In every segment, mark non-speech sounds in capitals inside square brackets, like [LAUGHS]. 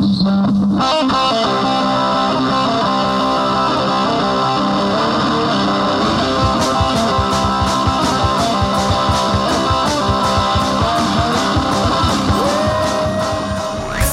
Música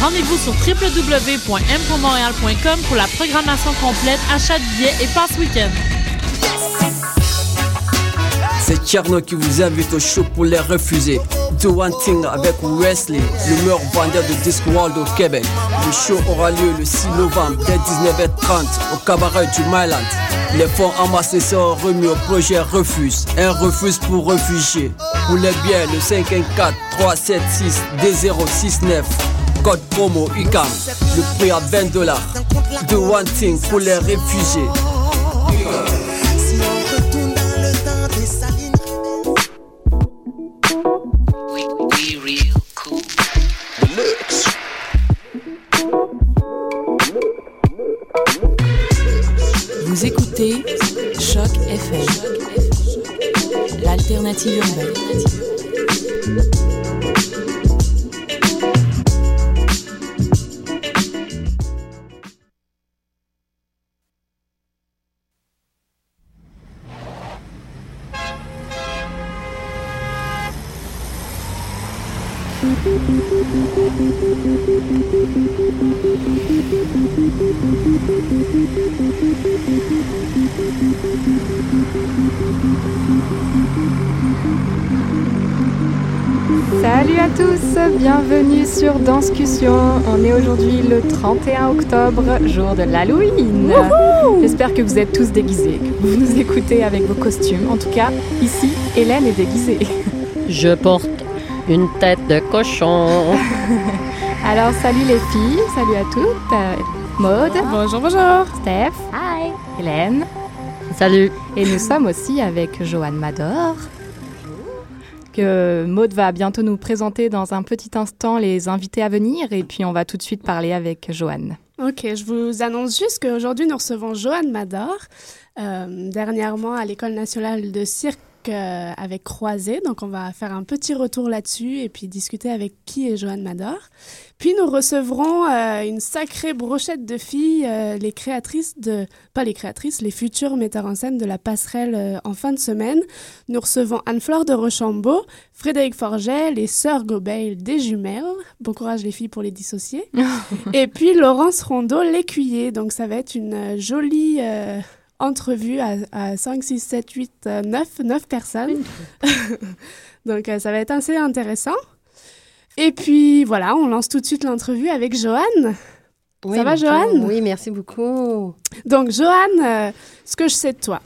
Rendez-vous sur www.mpourmontréal.com pour la programmation complète, achat de billets et passe week-end. C'est Tcherno qui vous invite au show pour les refuser. Do One Thing avec Wesley, le meilleur vendeur de Discworld au Québec. Le show aura lieu le 6 novembre dès 19h30 au cabaret du Myland. Les fonds amassés seront remis au projet Refuse, un refuse pour réfugiés. Pour les biens, le 514 376 D069 code promo UCAM. Le prix à 20 dollars. Do One Thing pour les réfugiés. Vous écoutez Choc FM, l'alternative urbaine. On est aujourd'hui le 31 octobre, jour de l'Halloween. J'espère que vous êtes tous déguisés, que vous nous écoutez avec vos costumes. En tout cas, ici, Hélène est déguisée. Je porte une tête de cochon. [LAUGHS] Alors, salut les filles, salut à toutes. Euh, Maude. Bonjour, bonjour. Steph. Hi. Hélène. Salut. Et nous sommes aussi avec Joanne Mador. Que Maude va bientôt nous présenter dans un petit instant les invités à venir et puis on va tout de suite parler avec Joanne. Ok, je vous annonce juste qu'aujourd'hui nous recevons Joanne Mador, euh, dernièrement à l'École nationale de cirque euh, avec Croisé. Donc, on va faire un petit retour là-dessus et puis discuter avec qui est Joanne Mador. Puis, nous recevrons euh, une sacrée brochette de filles, euh, les créatrices de, pas les créatrices, les futures metteurs en scène de la passerelle en fin de semaine. Nous recevons Anne-Fleur de Rochambeau, Frédéric Forget, les sœurs Gobeil des jumelles. Bon courage les filles pour les dissocier. [LAUGHS] et puis, Laurence Rondeau, l'écuyer. Donc, ça va être une jolie entrevue à, à 5, 6, 7, 8, 9, 9 personnes. [LAUGHS] Donc, euh, ça va être assez intéressant. Et puis, voilà, on lance tout de suite l'entrevue avec Joanne. Oui, ça va. Joanne Oui, merci beaucoup. Donc, Joanne, euh, ce que je sais de toi,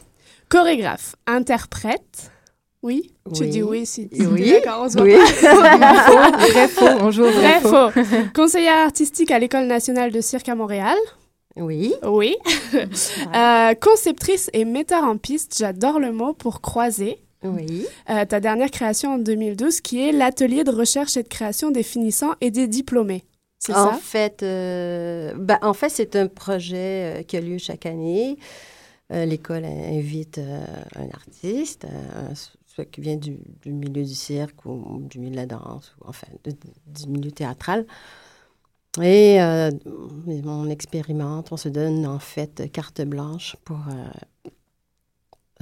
chorégraphe, interprète. Oui, tu Oui. dis oui si Oui. D'accord, on se voit Oui. [LAUGHS] Vrai faux, on joue au vrai Vrai faux. faux. Conseillère artistique à l'École nationale de cirque à Montréal. Oui. Oui. [LAUGHS] Euh, conceptrice et metteur en piste, j'adore le mot, pour croiser. Oui. Euh, ta dernière création en 2012 qui est l'atelier de recherche et de création des finissants et des diplômés. C'est En ça? fait, euh, ben, en fait, c'est un projet qui a lieu chaque année. L'école invite un artiste, soit qui vient du, du milieu du cirque ou du milieu de la danse, ou enfin de- du milieu théâtral. Et euh, on expérimente, on se donne en fait carte blanche pour euh,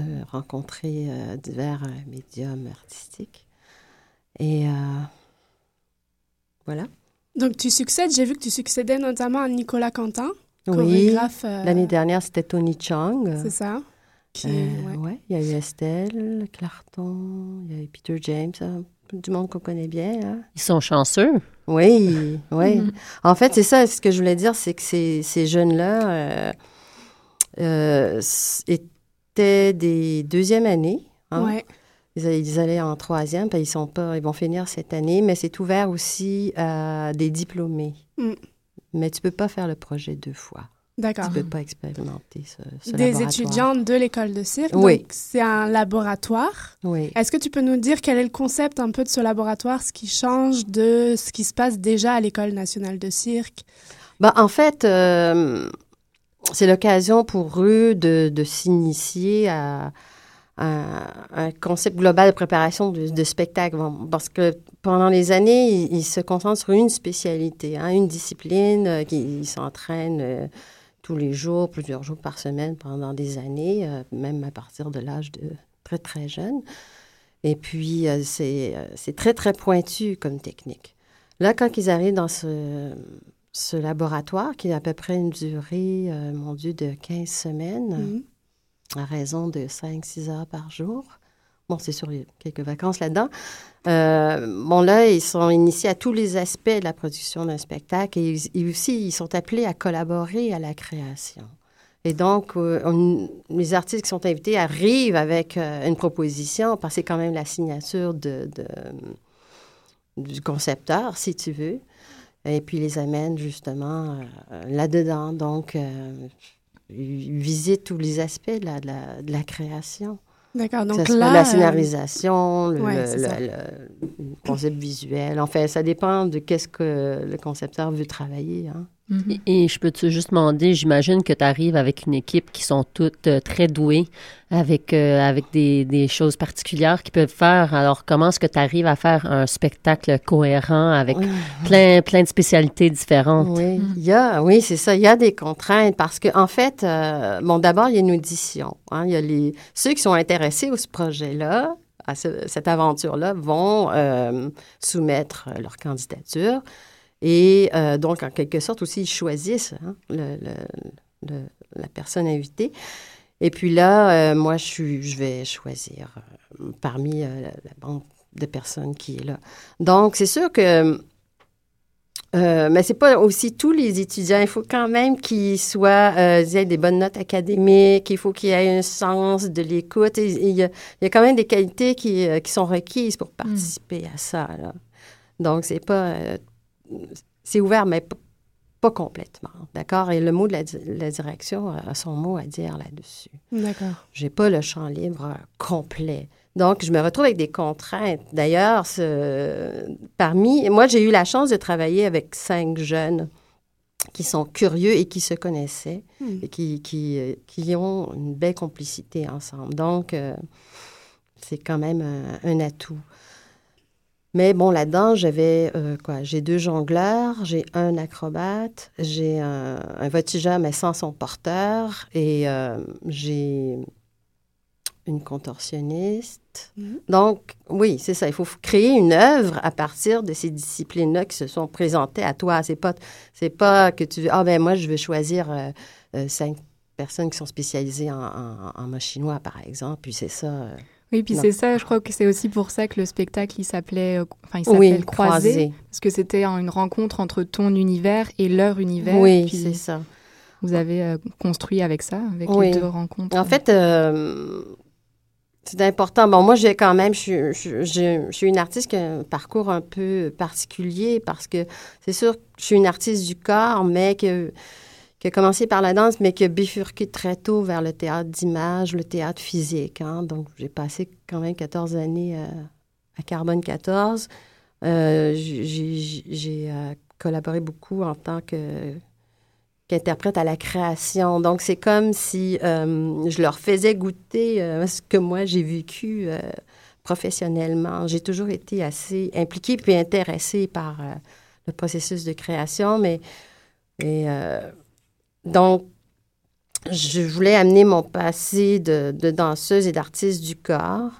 euh, rencontrer euh, divers médiums artistiques. Et voilà. Donc tu succèdes, j'ai vu que tu succédais notamment à Nicolas Quentin. Oui. chorégraphe. euh, L'année dernière, c'était Tony Chang. C'est ça. Qui, ouais. ouais, il y a eu Estelle Clarton, il y a eu Peter James, hein, du monde qu'on connaît bien. Ils sont chanceux. Oui, oui. [LAUGHS] Mhm. En fait, c'est ça, ce que je voulais dire, c'est que ces, ces jeunes-là euh, euh, étaient des deuxième années. hein. Ouais. Ils, a- ils allaient en troisième, puis ils sont pas, ils vont finir cette année, mais c'est ouvert aussi à des diplômés. Mm. Mais tu peux pas faire le projet deux fois. D'accord. Tu peux pas expérimenter ce, ce Des laboratoire. étudiants de l'école de cirque. Oui. C'est un laboratoire. Oui. Est-ce que tu peux nous dire quel est le concept un peu de ce laboratoire, ce qui change de ce qui se passe déjà à l'école nationale de cirque? Ben, en fait, euh, c'est l'occasion pour eux de, de s'initier à, un concept global de préparation de, de spectacle. Bon, Parce que pendant les années, ils, ils se concentrent sur une spécialité, hein, une discipline, euh, qui ils s'entraînent euh, tous les jours, plusieurs jours par semaine pendant des années, euh, même à partir de l'âge de très, très jeune. Et puis, euh, c'est euh, c'est très, très pointu comme technique. Là, quand ils arrivent dans ce, ce laboratoire, qui a à peu près une durée, mon Dieu, de 15 semaines, Mhm. à raison de 5-6 heures par jour. Bon, c'est a quelques vacances là-dedans. Euh, bon, là, ils sont initiés à tous les aspects de la production d'un spectacle et, aussi, ils sont appelés à collaborer à la création. Et donc, euh, les artistes qui sont invités arrivent avec euh, une proposition, parce que c'est quand même la signature du concepteur, si tu veux. Et puis, les amènent justement là-dedans. Donc, ils visitent tous les aspects de la création. D'accord. Donc là. la euh, scénarisation, le, ouais, le- c'est ça. le- le concept visuel. Enfin, ça dépend de qu'est-ce que le concepteur veut travailler. hein. Et, et je peux te juste demander, j'imagine que tu arrives avec une équipe qui sont toutes euh, très douées, avec, euh, avec des, des choses particulières qu'ils peuvent faire. Alors, comment est-ce que tu arrives à faire un spectacle cohérent avec Oui. plein, plein de spécialités différentes? Oui, il y a, oui, c'est ça. Il y a des contraintes parce qu'en en fait, euh, bon, d'abord, il y a une audition. hein. Il y a les, ceux qui sont intéressés au ce projet-là, à ce- cette aventure-là, vont euh, soumettre leur candidature. Et euh, donc, en quelque sorte, aussi, ils choisissent hein, le- le- le- la personne invitée. Et puis là, euh, moi, je, suis, je vais choisir euh, parmi la, la bande de personnes qui est là. Donc, c'est sûr que mais c'est pas aussi tous les étudiants. Il faut quand même qu'ils soient, ils aient des bonnes notes académiques. Il faut qu'ils aient un sens de l'écoute. Il y, a, il y a quand même des qualités qui, qui sont requises pour participer à ça. là. Donc c'est pas, euh, c'est ouvert, mais pas complètement, d'accord? Et le mot de la, di- la direction a son mot à dire là-dessus. D'accord. J'ai pas le champ libre euh, complet. Donc, je me retrouve avec des contraintes. D'ailleurs, parmi, moi, j'ai eu la chance de travailler avec cinq jeunes qui sont curieux et qui se connaissaient Hmm. et qui, qui, euh, qui ont une belle complicité ensemble. Donc, euh, c'est quand même un, un atout. Mais bon, là-dedans, j'avais euh, quoi? J'ai deux jongleurs, j'ai un acrobate, j'ai un, un voltigeur, mais sans son porteur, et euh, j'ai une contorsionniste. Mhm. Donc, oui, c'est ça. Il faut créer une œuvre à partir de ces disciplines-là qui se sont présentées à toi. C'est pas, c'est pas que tu ah ben moi je vais choisir euh, cinq personnes qui sont spécialisées en, en, chinois, par exemple, puis c'est ça. Oui, puis c'est ça, je crois que c'est aussi pour ça que le spectacle, il s'appelait, euh, enfin, il Oui, s'appelle Croisé, Croisé. parce que c'était une rencontre entre ton univers et leur univers. Oui, puis c'est ça. Vous avez euh, construit avec ça, avec Oui. les deux rencontres. En fait, euh, c'est important. Bon, moi, j'ai quand même, je, suis- je, je- je suis une artiste qui a un parcours un peu particulier parce que c'est sûr que je suis une artiste du corps, mais que, qui a commencé par la danse, mais qui a bifurqué très tôt vers le théâtre d'image, le théâtre physique. hein. Donc, j'ai passé quand même 14 années euh, à Carbone 14. Euh, j'ai- euh, collaboré beaucoup en tant que qu'interprète à la création. Donc, c'est comme si je leur faisais goûter ce que moi, j'ai vécu professionnellement. J'ai toujours été assez impliquée puis intéressée par le processus de création, mais donc, je voulais amener mon passé de, danseuse et d'artiste du corps,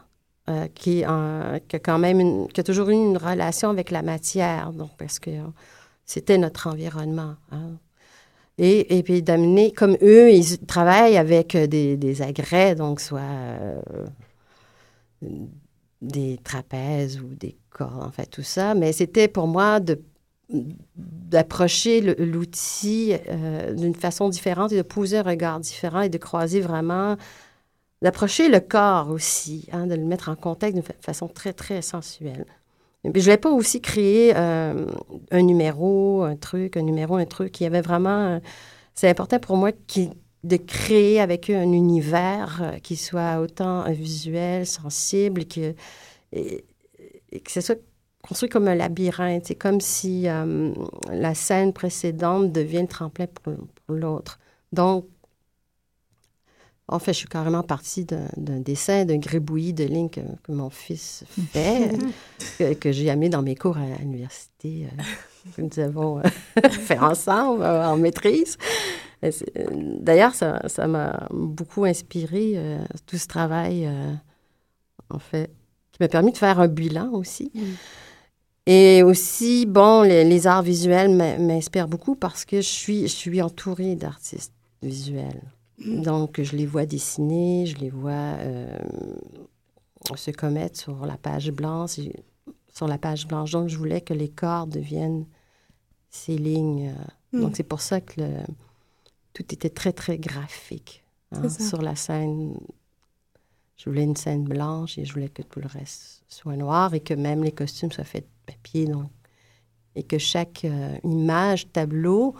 euh, qui, a quand même qui a toujours eu une relation avec la matière, donc parce que c'était notre environnement. hein. Et, puis d'amener, comme eux, ils travaillent avec des, des agrès, donc soit euh, des trapèzes ou des corps, en fait, tout ça. Mais c'était pour moi de d'approcher l'outil euh, d'une façon différente et de poser un regard différent et de croiser vraiment, d'approcher le corps aussi, hein, de le mettre en contact d'une fa- façon très, très sensuelle. Et je ne voulais pas aussi créer euh, un numéro, un truc, un numéro, un truc. Il y avait vraiment... euh, c'est important pour moi de créer avec eux un univers qui soit autant visuel, sensible, que, et que ce soit construit comme un labyrinthe. C'est comme si euh, la scène précédente devient le tremplin pour, pour l'autre. Donc, en fait, je suis carrément partie d'un dessin, d'un gribouillis de lignes que, que mon fils fait, [LAUGHS] que, que j'ai amené dans mes cours à l'université, euh, que nous avons euh, [LAUGHS] fait ensemble euh, en maîtrise. D'ailleurs, ça m'a beaucoup inspiré, tout ce travail, en fait, qui m'a permis de faire un bilan aussi. Et aussi, bon, les, les arts visuels m'in- m'inspirent beaucoup parce que je suis, je suis entourée d'artistes visuels. Donc, je les vois dessiner, je les vois euh, se commettre sur la page blanche. Sur la page blanche. Donc, je voulais que les corps deviennent ces lignes. euh. Mm. Donc, c'est pour ça que le- tout était très, très graphique. hein, sur la scène, je voulais une scène blanche et je voulais que tout le reste soit noir et que même les costumes soient faits de papier. Donc, et que chaque euh, image, tableau,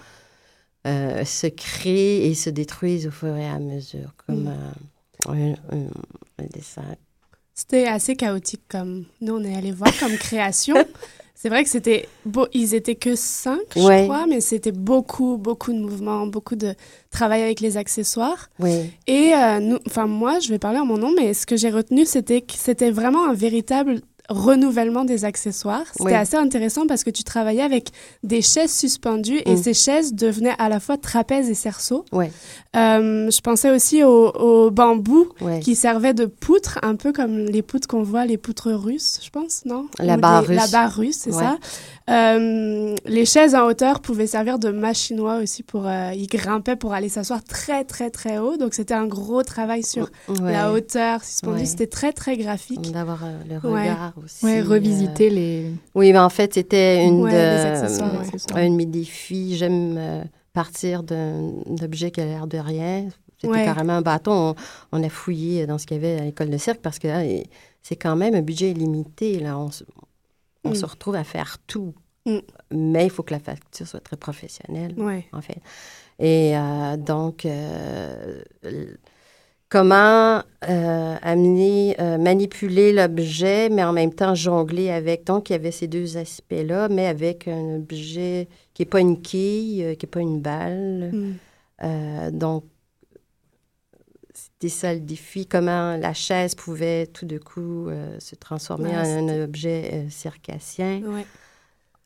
euh, se crée et se détruise au fur et à mesure, comme Mm. euh, un, un- un dessin. C'était assez chaotique comme nous on est allé voir comme création. [LAUGHS] C'est vrai que c'était beau, ils étaient que cinq, je crois, mais c'était beaucoup, beaucoup de mouvements, beaucoup de travail avec les accessoires. Et euh, nous, enfin moi, je vais parler en mon nom, mais ce que j'ai retenu, c'était que c'était vraiment un véritable renouvellement des accessoires. C'était Oui. assez intéressant parce que tu travaillais avec des chaises suspendues et Mm. ces chaises devenaient à la fois trapèzes et cerceaux. Euh, je pensais aussi au, au bambou Ouais. qui servait de poutre, un peu comme les poutres qu'on voit, les poutres russes, je pense, non? La barre des- La russe. barre russe, c'est ça. Euh, les chaises en hauteur pouvaient servir de machinois aussi pour... euh, ils grimpaient pour aller s'asseoir très, très, très haut. Donc, c'était un gros travail sur Ouais. la hauteur suspendue. Ouais. C'était très, très graphique. D'avoir euh, le Ouais. regard aussi. Ouais, euh, revisiter les. Oui, mais en fait, c'était une Ouais, de, les accessoires, ouais. accessoires. un de mes défis. J'aime euh, partir d'un objet qui a l'air de rien. C'était Ouais. carrément un bâton. On, on a fouillé dans ce qu'il y avait à l'école de cirque parce que et c'est quand même un budget limité. Là. On, se- on Mm. se retrouve à faire tout. Mm. Mais il faut que la facture soit très professionnelle, Ouais. en fait. Et euh, donc, euh, comment euh, amener, manipuler l'objet, mais en même temps jongler avec? Donc, il y avait ces deux aspects-là, mais avec un objet qui n'est pas une quille, qui n'est pas une balle. Mm. Donc, c'était ça le défi, comment la chaise pouvait tout de coup se transformer Ouais, en un objet circassien. Ouais.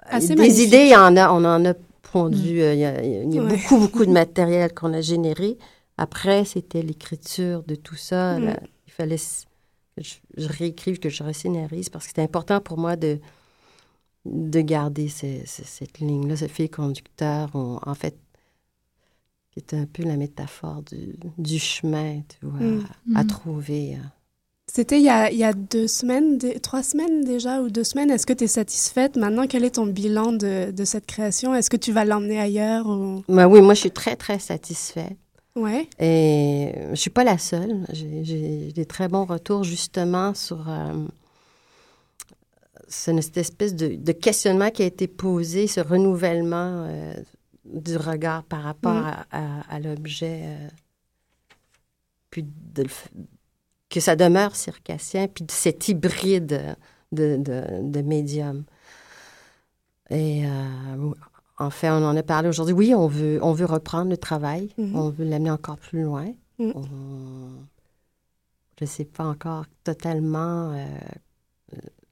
Assez Des magnifique. idées, il y en a, on en a pondu. euh, Il y a, il y a Ouais. beaucoup, beaucoup de [LAUGHS] matériel qu'on a généré. Après, c'était l'écriture de tout ça. Mm. là. il fallait que je, je réécrive, que je rescénarise, parce que c'était important pour moi de, de garder ces- ces- cette ligne-là, ce fil conducteur. on- en fait, qui est un peu la métaphore du, du chemin, tu vois, Mm. à, à Mm. trouver. euh. C'était il y a, il y a deux semaines, trois semaines déjà, ou deux semaines. Est-ce que tu es satisfaite maintenant? Quel est ton bilan de, de cette création? Est-ce que tu vas l'emmener ailleurs? Ou... Ben oui, moi, je suis très, très satisfaite. Ouais. Et je suis pas la seule. J'ai- des très bons retours justement sur euh, ce- cette espèce de, de questionnement qui a été posé, ce renouvellement euh, du regard par rapport Mm. à, à- à l'objet, euh, puis de le que ça demeure circassien, puis de cet hybride de, de, de médium. Et euh, en fait, on en a parlé aujourd'hui. Oui, on veut, on veut reprendre le travail. Mhm. On veut l'amener encore plus loin. On- je ne sais pas encore totalement euh,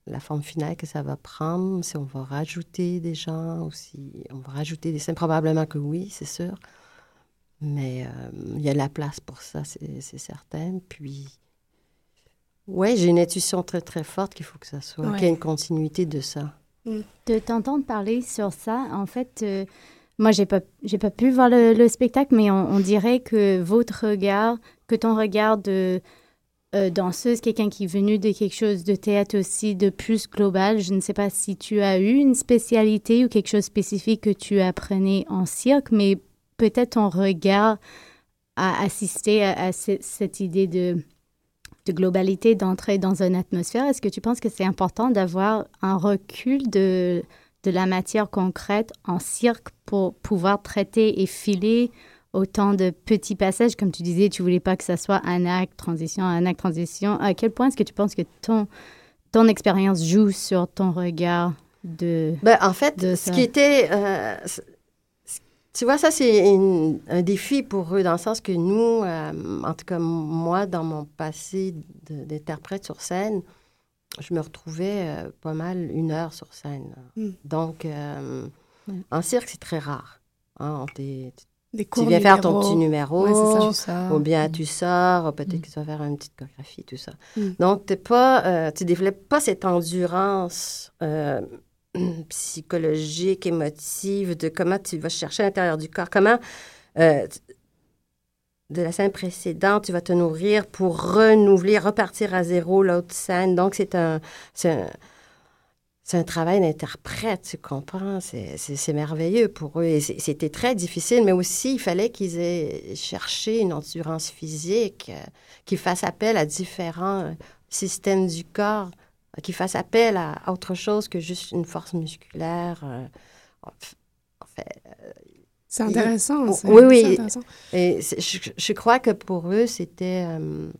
la forme finale que ça va prendre, si on va rajouter des gens ou si on va rajouter des scènes. Probablement que oui, c'est sûr. Mais euh, il y a la place pour ça, c'est certain. Puis, oui, j'ai une intuition très, très forte qu'il faut que ça soit, Ouais. qu'il y ait une continuité de ça. De t'entendre parler sur ça, en fait, euh, moi, j'ai pas, j'ai pas pu voir le, le spectacle, mais on, on dirait que votre regard, que ton regard de euh, danseuse, quelqu'un qui est venu de quelque chose de théâtre aussi, de plus global, je ne sais pas si tu as eu une spécialité ou quelque chose spécifique que tu apprenais en cirque, mais peut-être ton regard a assisté à, à ce- cette idée de, de globalité, d'entrer dans une atmosphère. Est-ce que tu penses que c'est important d'avoir un recul de, de la matière concrète en cirque pour pouvoir traiter et filer autant de petits passages, comme tu disais, tu voulais pas que ça soit un acte, transition, un acte, transition. À quel point est-ce que tu penses que ton, ton expérience joue sur ton regard de... Ben, en fait, de ce qui était. euh, tu vois, ça, c'est un défi pour eux, dans le sens que nous, euh, en tout cas, moi, dans mon passé d'interprète sur scène, je me retrouvais euh, pas mal une heure sur scène. Mm. Donc, euh, en cirque, c'est très rare. Hein, Des tu viens faire ton petit numéro, Ouais, ça. Ou bien tu sors, peut-être Mm. que tu vas faire une petite chorégraphie, tout ça. Mm. Donc, t'es pas, euh, tu développes pas cette endurance euh, [CLEARS THROAT] psychologique, émotive, de comment tu vas chercher à l'intérieur du corps, comment euh, de la scène précédente, tu vas te nourrir pour renouveler, repartir à zéro l'autre scène. Donc, c'est un, un, un travail d'interprète, tu comprends? C'est- merveilleux pour eux. C'était très difficile, mais aussi, il fallait qu'ils aient cherché une endurance physique, euh, qu'ils fassent appel à différents euh, systèmes du corps, qu'ils fassent appel à autre chose que juste une force musculaire. en fait, C'est intéressant. Oui, oui. intéressant. et je, je crois que pour eux, c'était. euh,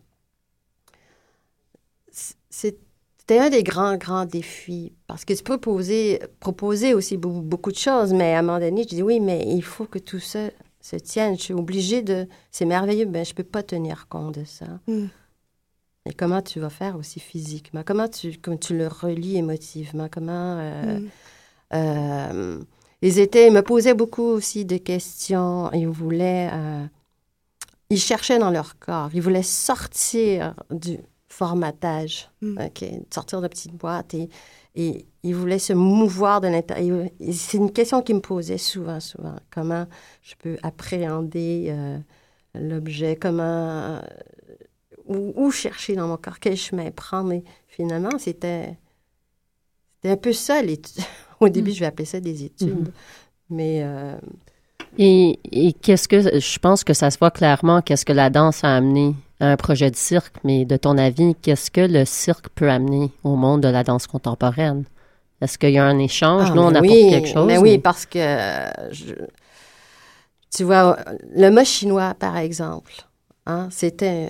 c'était un des grands, grands défis. Parce que tu peux poser, proposer aussi beau- beaucoup de choses, mais à un moment donné, je dis oui, mais il faut que tout ça se tienne. Je suis obligée de. C'est merveilleux, mais je ne peux pas tenir compte de ça. Mm. Et comment tu vas faire aussi physiquement? Comment tu, comment tu le relis émotivement? Comment. euh, Mm. euh, ils étaient, ils me posaient beaucoup aussi de questions. Ils voulaient, euh, ils cherchaient dans leur corps. Ils voulaient sortir du formatage, Mm. sortir de la petite boîte et, et ils voulaient se mouvoir de l'intérieur. C'est une question qu'ils me posaient souvent, souvent. Comment je peux appréhender l'objet? Comment où, où chercher dans mon corps? Quel chemin prendre? Et finalement, c'était c'était un peu ça, l'étude. [LAUGHS] Au début, Mm. je vais appeler ça des études. Mais euh, Et, et qu'est-ce que je pense que ça se voit clairement qu'est-ce que la danse a amené à un projet de cirque, mais de ton avis, qu'est-ce que le cirque peut amener au monde de la danse contemporaine? Est-ce qu'il y a un échange? ah, Nous, on mais apporte oui, quelque chose. Mais oui, parce que, je- tu vois, le mot chinois, par exemple, hein, c'était,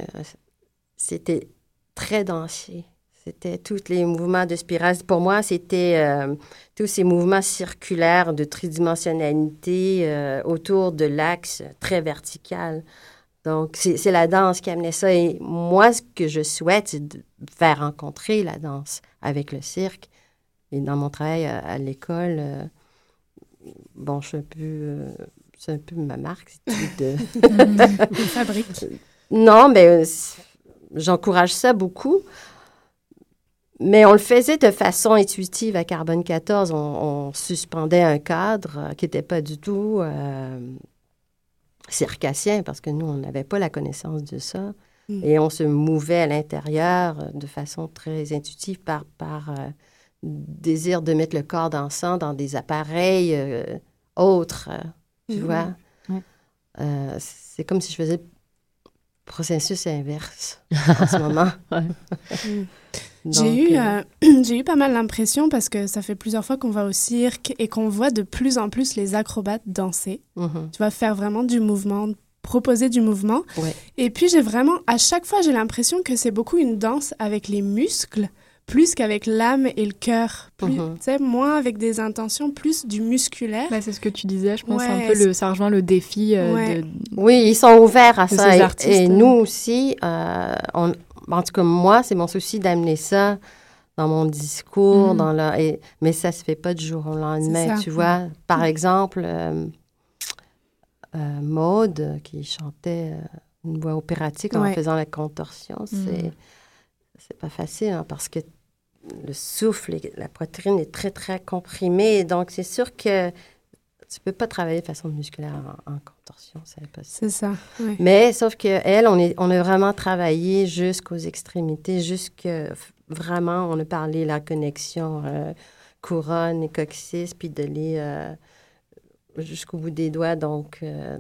c'était très dansé. C'était tous les mouvements de spirale. Pour moi, c'était euh, tous ces mouvements circulaires de tridimensionnalité euh, autour de l'axe très vertical. Donc, c'est la danse qui amenait ça. Et moi, ce que je souhaite, c'est de faire rencontrer la danse avec le cirque. Et dans mon travail à, à l'école, euh, bon, je suis un peu... euh, c'est un peu ma marque. c'est de... [LAUGHS] Fabrique. Non, mais euh, j'encourage ça beaucoup. Mais on le faisait de façon intuitive à Carbone 14. On, on suspendait un cadre qui n'était pas du tout euh, circassien parce que nous, on n'avait pas la connaissance de ça. Mm. Et on se mouvait à l'intérieur euh, de façon très intuitive par, par euh, désir de mettre le corps dansant dans des appareils euh, autres, tu Mhm. vois. Euh, c'est comme si je faisais processus inverse en ce [LAUGHS] moment. [LAUGHS] J'ai eu, euh, euh, [CLEARS THROAT] j'ai eu pas mal l'impression parce que ça fait plusieurs fois qu'on va au cirque et qu'on voit de plus en plus les acrobates danser. mhm. Tu vas faire vraiment du mouvement, proposer du mouvement. Ouais. Et puis j'ai vraiment, à chaque fois, j'ai l'impression que c'est beaucoup une danse avec les muscles plus qu'avec l'âme et le cœur. Plus, Mhm. tu sais, moins avec des intentions, plus du musculaire. Bah, c'est ce que tu disais, je pense, Ouais, un peu le, ça rejoint le défi euh, Ouais. de... Oui, ils sont ouverts à ça. Et- artistes, Et, nous aussi, euh, on- en tout cas, moi, c'est mon souci d'amener ça dans mon discours, Mhm. dans la, et- mais ça se fait pas du jour au lendemain, tu vois. Par exemple, euh, euh, Maude, qui chantait euh, une voix opératique en Ouais. faisant la contorsion, c'est c'est pas facile hein, parce que le souffle, et la poitrine est très, très comprimée. Donc, c'est sûr que Tu peux pas travailler de façon musculaire en, en contorsion, c'est impossible. C'est ça. Mais sauf que elle, on, est, on a vraiment travaillé jusqu'aux extrémités, jusque vraiment, on a parlé la connexion euh, couronne et coccyx, puis de les euh, jusqu'au bout des doigts. Donc, euh,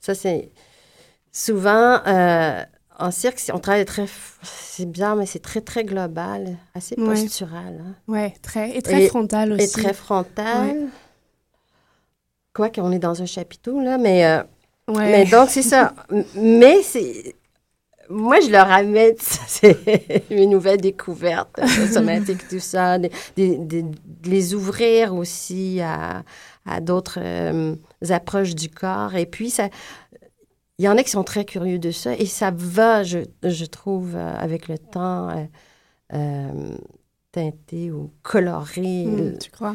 ça, c'est souvent en cirque, on travaille très, c'est bien, mais c'est très, très global, assez Ouais. postural. hein. Ouais, très. Et très Et- frontal aussi. Et très frontal. Quoi qu'on est dans un chapiteau, là, mais, euh, Ouais. mais donc, c'est ça. [LAUGHS] Mais c'est. Moi, je leur amène, mes [LAUGHS] nouvelles découvertes euh, [LAUGHS] somatiques, tout ça, de les ouvrir aussi à, à d'autres euh, approches du corps. Et puis, ça, il y en a qui sont très curieux de ça et ça va, je, je trouve, euh, avec le temps, euh, euh, teinter ou colorer. Hmm, tu crois?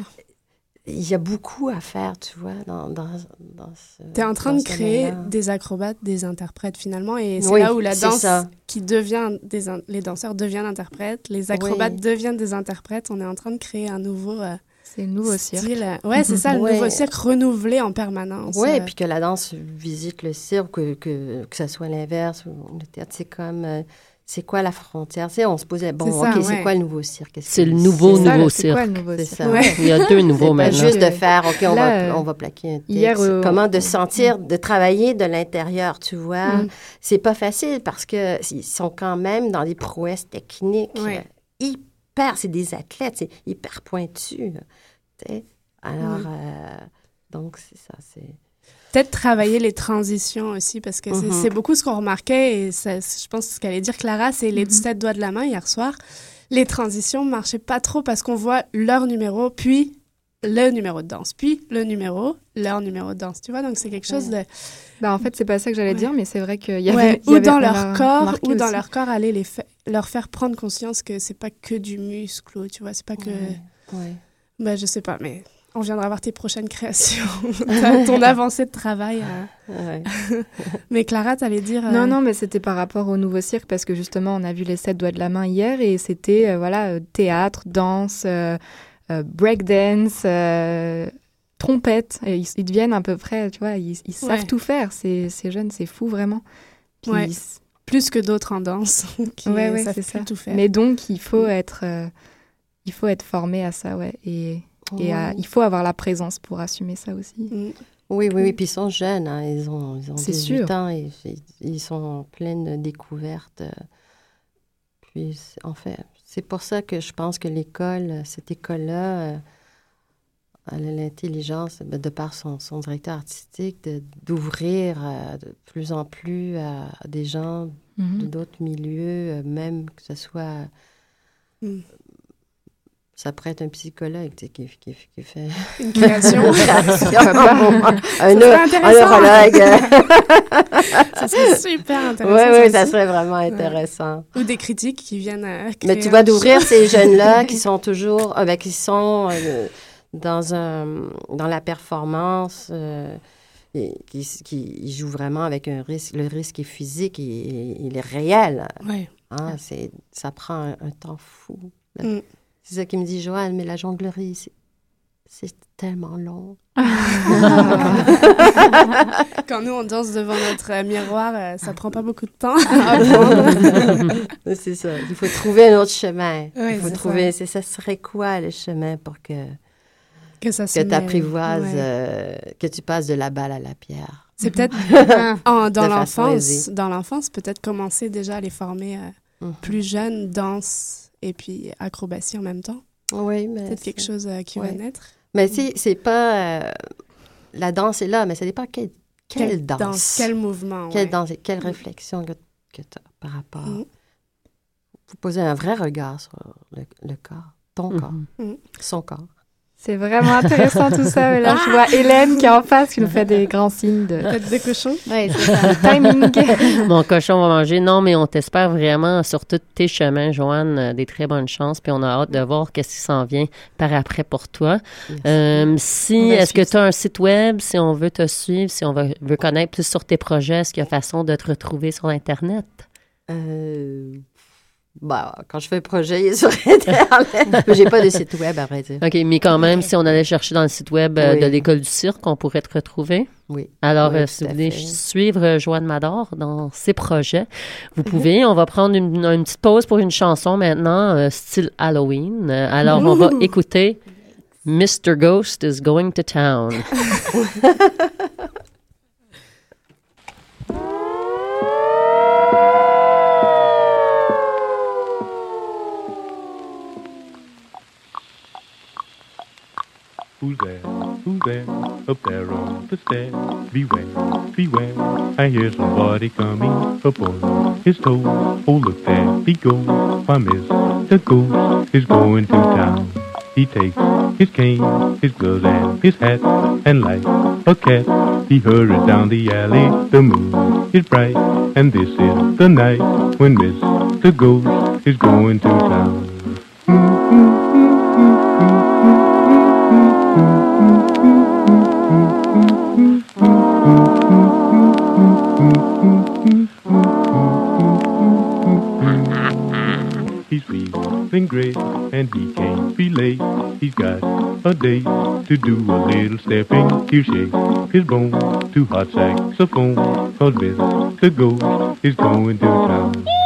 Il y a beaucoup à faire, tu vois, dans, dans, dans ce. Tu es en train de créer des acrobates, des interprètes finalement, et c'est Oui, là où la danse qui devient des les danseurs deviennent interprètes, les acrobates Oui. deviennent des interprètes. On est en train de créer un nouveau euh, C'est le nouveau cirque. style. euh, Ouais, c'est ça, le Ouais. nouveau cirque renouvelé en permanence. Oui, euh. puis que la danse visite le cirque, que, que, que ça soit l'inverse ou le théâtre, c'est comme. euh, c'est quoi la frontière? On se posait, bon, ça, OK, ouais. c'est quoi le nouveau cirque? C'est le nouveau, c'est? nouveau C'est quoi cirque. le nouveau C'est cirque ça. Ouais. Il y a deux nouveaux maintenant. juste de faire, OK, on, Là, va, on va plaquer un texte. hier, euh, Comment de sentir, de travailler de l'intérieur, tu vois? Mm. C'est pas facile parce que ils sont quand même dans des prouesses techniques Ouais. euh, hyper, c'est des athlètes, c'est hyper pointu. Alors, euh, donc, c'est ça, c'est... Peut-être travailler les transitions aussi, parce que c'est- Mhm. c'est beaucoup ce qu'on remarquait, et ça- je pense que ce qu'allait dire Clara, c'est les sept doigts de la main hier soir. Les transitions marchaient pas trop parce qu'on voit leur numéro, puis le numéro de danse, puis le numéro, leur numéro de danse, tu vois, donc c'est quelque chose de... Bah, en fait, c'est pas ça que j'allais Ouais. dire, mais c'est vrai qu'il y avait. Ouais, y ou avait- dans leur corps, ou dans aussi. leur corps, aller les fa- leur faire prendre conscience que c'est pas que du muscle, tu vois, c'est pas que... Ouais. Bah, je sais pas, mais on viendra voir tes prochaines créations, [LAUGHS] [LAUGHS] ton avancée de travail. euh. Ouais. [LAUGHS] Mais Clara, t'allais dire... euh, Non, non, mais c'était par rapport au nouveau cirque parce que justement, on a vu les sept doigts de la main hier et c'était euh, voilà euh, théâtre, danse, breakdance, euh, trompette. Et ils, ils deviennent à peu près, tu vois, ils, ils savent Ouais. tout faire. Ces, ces jeunes, c'est fou vraiment. Puis Ouais. ils- plus que d'autres en danse [LAUGHS] qui ouais, ouais, savent c'est plus ça. tout faire. Mais donc, il faut être, euh, il faut être formé à ça, ouais. Et, euh, il faut avoir la présence pour assumer ça aussi. Mm. Oui, oui, oui. Puis ils sont jeunes, hein, ils ont, ils ont C'est 18 sûr. ans et ils, sont en pleine découverte. euh. Puis, en fait, c'est pour ça que je pense que l'école, cette école-là, euh, elle a l'intelligence, ben, de par son, son directeur artistique, d'ouvrir euh, de plus en plus à, des gens de Mhm. d'autres milieux, euh, même que ce soit... Mm. Ça pourrait être un psychologue tu sais, qui, qui, qui fait Une [LAUGHS] création. un, neurologue. ça serait super Oui, intéressant. oui, ça ça serait vraiment intéressant. Ou des critiques qui viennent euh, Mais tu vois, d'ouvrir ces [LAUGHS] jeunes-là qui sont toujours, ah, ben, qui sont euh, dans, un, dans la performance, euh, et qui, qui jouent vraiment avec un risque. Le risque est physique, et il est réel. Ouais. Hein, c'est, ça prend un, un temps fou. Mm. C'est ça qui me dit, Joanne, mais la jonglerie, c'est, c'est tellement long. [LAUGHS] Quand nous, on danse devant notre euh, miroir, euh, ça prend pas beaucoup de temps apprendre. [LAUGHS] c'est ça. Il faut trouver un autre chemin. Oui, Il faut c'est trouver, c'est, ça serait quoi le chemin pour que, que ça se que ouais. euh, que tu passes de la balle à la pierre. C'est peut-être [LAUGHS] en- dans l'enfance, dans l'enfance, peut-être commencer déjà à les former euh, Mhm. plus jeunes, danse et puis acrobatie en même temps. Oui, mais. Peut-être quelque chose euh, qui va naître. Mais c'est, c'est pas. euh, la danse est là, mais ça dépend quelle, quelle, danse. Quel mouvement. Quelle ouais. danse et quelle réflexion que, tu as par rapport. Mhm. faut poser un vrai regard sur le, le corps, ton Mhm. corps, son corps. C'est vraiment intéressant tout ça. Mais là, je vois Hélène qui est en face, qui nous fait des grands signes de Tête de cochon. ouais, c'est ça, [LAUGHS] timing. [LAUGHS] Mon cochon va manger. Non, mais on t'espère vraiment sur tous tes chemins, Joanne, euh, des très bonnes chances. Puis on a hâte de voir qu'est-ce qui s'en vient par après pour toi. Euh, si, est-ce que tu as un site web, si on veut te suivre, si on veut, veut connaître plus sur tes projets, est-ce qu'il y a façon de te retrouver sur Internet? Euh, Bah, quand je fais un projet, il est sur Internet. [LAUGHS] J'ai pas de site web, à vrai dire. OK, mais quand même, si on allait chercher dans le site web euh, Oui. de l'École du cirque, on pourrait te retrouver. Oui. Alors, Oui, euh, si vous voulez suivre euh, Joanne Mador dans ses projets, vous pouvez. On va prendre une, une petite pause pour une chanson maintenant, euh, style Halloween. Euh, alors, on va écouter Mr. Ghost is Going to Town. [LAUGHS] Who's there? Who's there? Up there on the stairs. Beware, beware. I hear somebody coming up on his toes. Oh, look there he goes. Why, Mr. Ghost is going to town. He takes his cane, his gloves, and his hat, and like a cat, he hurries down the alley. The moon is bright, and this is the night when Mr. Ghost is going to town. He's feeling great and he can't be late. He's got a date to do a little stepping. He'll shake his bone to hot saxophone. Cause Mr. Ghost is going to town.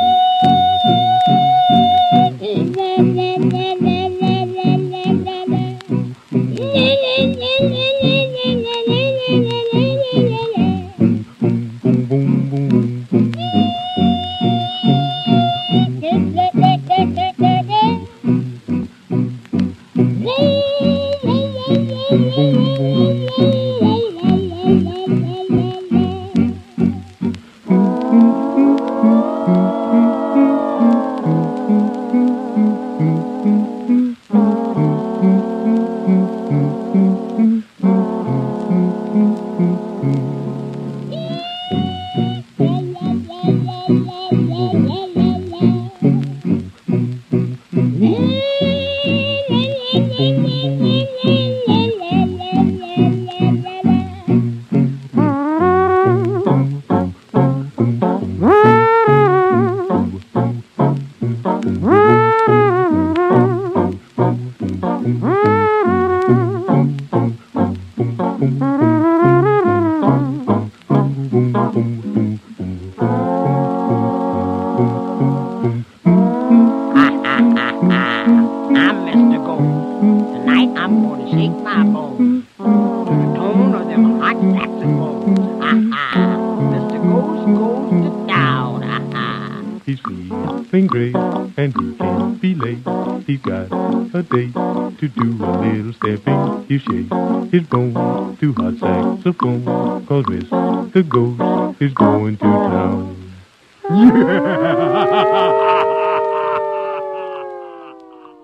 [LAUGHS]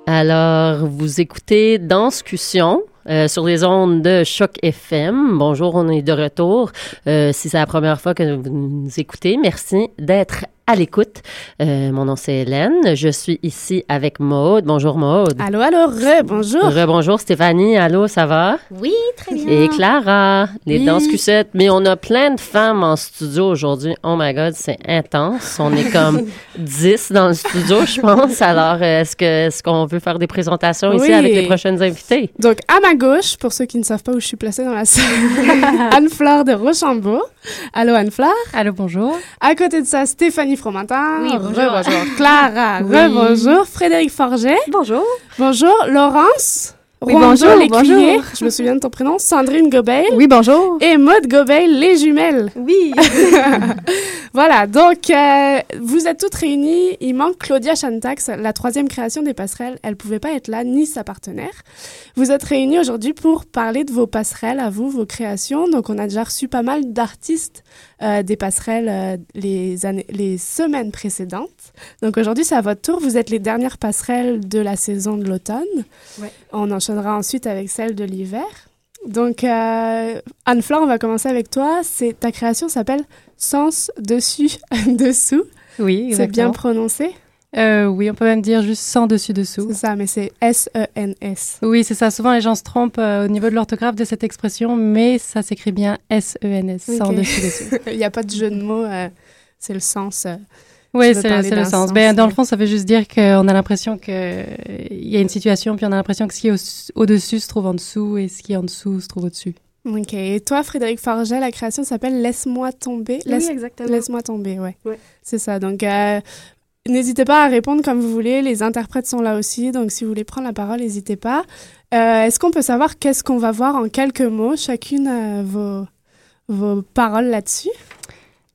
Alors, vous écoutez Danscussion euh, sur les ondes de Choc FM. Bonjour, on est de retour. Euh, si c'est la première fois que vous nous écoutez, merci d'être à l'écoute. Euh, mon nom c'est Hélène. Je suis ici avec Maude. Bonjour Maude. Allô, allô, re, bonjour. Rebonjour Stéphanie. Allô, ça va? Oui, très bien. Et Clara, les Oui. danscusettes. Mais on a plein de femmes en studio aujourd'hui. Oh my God, c'est intense. On est comme [LAUGHS] 10 dans le studio, je pense. Alors, euh, est-ce que est-ce qu'on veut faire des présentations ici Oui. avec les prochaines invitées? Donc, à ma gauche, pour ceux qui ne savent pas où je suis placée dans la salle, [LAUGHS] Anne-Fleur de Rochambeau. Allô, Anne-Fleur. Allô, bonjour. À côté de ça, Stéphanie Fromentin. Oui, bonjour. Clara. [LAUGHS] Oui. Re-bonjour. Frédéric Forget. Bonjour. Bonjour. Laurence. Oui, bonjour, l'écuyer. bonjour. Je me souviens de ton prénom. Sandrine Gobeil. Oui, bonjour. Et Maude Gobeil, les jumelles. Oui. [LAUGHS] Voilà, donc euh, vous êtes toutes réunies. Il manque Claudia Chantax, la troisième création des passerelles. Elle pouvait pas être là, ni sa partenaire. Vous êtes réunies aujourd'hui pour parler de vos passerelles à vous, vos créations. Donc on a déjà reçu pas mal d'artistes euh, des passerelles euh, les, années, les semaines précédentes. Donc aujourd'hui c'est à votre tour. Vous êtes les dernières passerelles de la saison de l'automne. Ouais. On enchaînera ensuite avec celle de l'hiver. Donc, euh, Anne-Fleur, on va commencer avec toi. C'est Ta création s'appelle Sens dessus, [LAUGHS] dessous. Oui, C'est bien exactement. prononcé Euh, oui, on peut même dire juste sans dessus-dessous. C'est ça, mais c'est E S-E-N-S. Oui, c'est ça. Souvent, les gens se trompent euh, au niveau de l'orthographe de cette expression, mais ça s'écrit bien S-E-N-S, sans Ok. dessus-dessous. [LAUGHS] Il n'y a pas de jeu de mots, euh, c'est le sens. euh, Oui, c'est le ce sens. Ben, dans le fond, ça veut juste dire qu'on a l'impression qu'il y a une situation, puis on a l'impression que ce qui est au- au-dessus se trouve en dessous et ce qui est en dessous se trouve au-dessus. Ok. Et toi, Frédéric Forget, la création s'appelle Laisse-moi tomber. Oui, exactement. Laisse-moi tomber, ouais. Ouais. C'est ça. Donc, euh, n'hésitez pas à répondre comme vous voulez. Les interprètes sont là aussi. Donc, si vous voulez prendre la parole, n'hésitez pas. Euh, Est-ce qu'on peut savoir qu'est-ce qu'on va voir en quelques mots, chacune euh, vos, vos paroles là-dessus?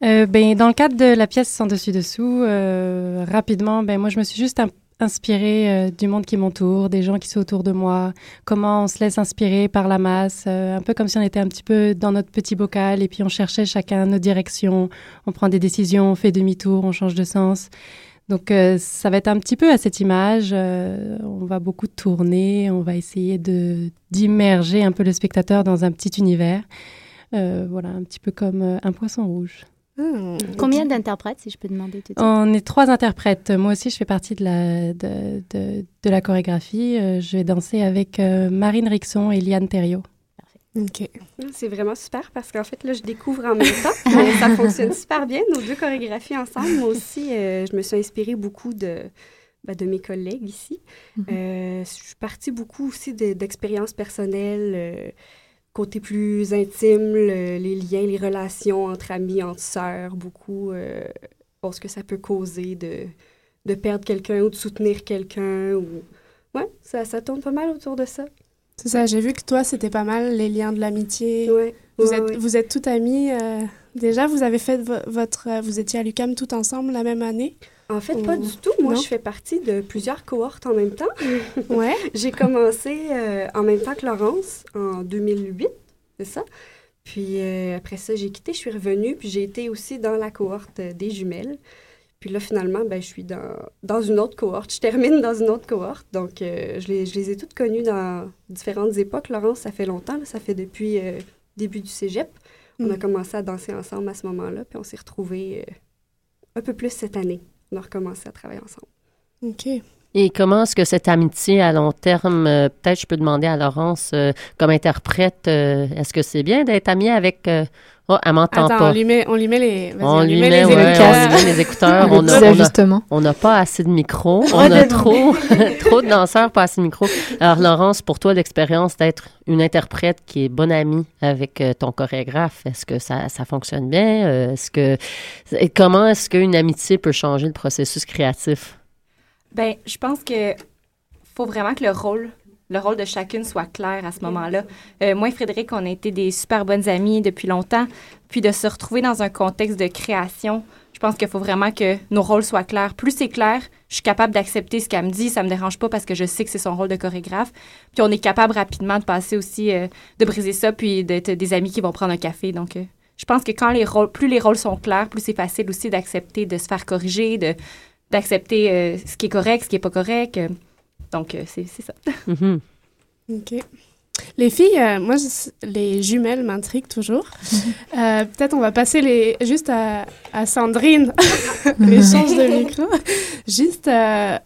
Euh, ben, dans le cadre de la pièce Sans dessus-dessous, rapidement, ben, moi, je me suis juste in- inspirée du monde qui m'entoure, des gens qui sont autour de moi, comment on se laisse inspirer par la masse, un peu comme si on était un petit peu dans notre petit bocal et puis on cherchait chacun nos directions, on prend des décisions, on fait demi-tour, on change de sens. Donc, euh, ça va être un petit peu à cette image. euh, on va beaucoup tourner, on va essayer de d'immerger un peu le spectateur dans un petit univers. Euh, voilà, un petit peu comme euh, un poisson rouge. Hmm. Combien d'interprètes, si je peux demander tout de suite? On est trois interprètes. Moi aussi, je fais partie de la, de, de, de la chorégraphie. Euh, je vais danser avec euh, Marine Rixon et Liane Thériault. OK. C'est vraiment super parce qu'en fait, là, je découvre en même temps. mais ça [LAUGHS] fonctionne super bien, nos deux chorégraphies ensemble. Moi aussi, euh, je me suis inspirée beaucoup de, ben, de mes collègues ici. Euh, je suis partie beaucoup aussi de- d'expériences personnelles, euh, côté plus intime, le- les liens, les relations entre amis, entre sœurs, beaucoup, ce que ça peut causer de, de perdre quelqu'un ou de soutenir quelqu'un. Ou... Ouais, ça, ça tourne pas mal autour de ça. C'est ça, j'ai vu que toi, c'était pas mal les liens de l'amitié. Ouais, Vous, ouais, êtes, ouais. vous êtes toutes amies. euh, déjà, vous avez fait vo- votre. euh, vous étiez à l'UCAM tout ensemble la même année? En fait, pas du tout. Moi, Non? je fais partie de plusieurs cohortes en même temps. [LAUGHS] Ouais. [LAUGHS] J'ai commencé euh, en même temps que Laurence en 2008, c'est ça? Puis après ça, j'ai quitté, je suis revenue, puis j'ai été aussi dans la cohorte des jumelles. Puis là, finalement, ben, je suis dans, dans une autre cohorte. Je termine dans une autre cohorte. Donc, euh, je, les, je les ai toutes connues dans différentes époques. Laurence, ça fait longtemps, là, ça fait depuis euh, début du cégep. On a Mm. commencé à danser ensemble à ce moment-là, puis on s'est retrouvés euh, un peu plus cette année. On a recommencé à travailler ensemble. OK. Et comment est-ce que cette amitié à long terme, euh, peut-être je peux demander à Laurence, euh, comme interprète, euh, est-ce que c'est bien d'être amie avec... euh, Oh, elle m'entend pas. on lui met, on lui met les. On lui met, les ouais, écouteurs. on lui met les écouteurs. On petits a, on a- n'a pas assez de micros. [LAUGHS] On a trop, [LAUGHS] trop de danseurs, pas assez de micros. Alors, Laurence, pour toi, l'expérience d'être une interprète qui est bonne amie avec euh, ton chorégraphe, est-ce que ça, ça fonctionne bien? Euh, Est-ce que, et comment est-ce qu'une amitié peut changer le processus créatif? Ben, je pense que faut vraiment que le rôle, le rôle de chacune soit clair à ce moment-là. Euh, moi et Frédéric, on a été des super bonnes amies depuis longtemps. Puis de se retrouver dans un contexte de création, je pense qu'il faut vraiment que nos rôles soient clairs. Plus c'est clair, je suis capable d'accepter ce qu'elle me dit, ça me dérange pas parce que je sais que c'est son rôle de chorégraphe. Puis on est capable rapidement de passer aussi, euh, de briser ça, puis d'être des amis qui vont prendre un café. Donc, euh, je pense que quand les rôles, plus les rôles sont clairs, plus c'est facile aussi d'accepter, de se faire corriger, de d'accepter euh, ce qui est correct, ce qui est pas correct. euh. donc, euh, c'est c'est ça. [LAUGHS] Mhm. OK. Les filles, euh, moi, les jumelles m'intriguent toujours. [LAUGHS] Euh, Peut-être on va passer les, juste à, à Sandrine, [LAUGHS] l'échange de micro. Juste, euh,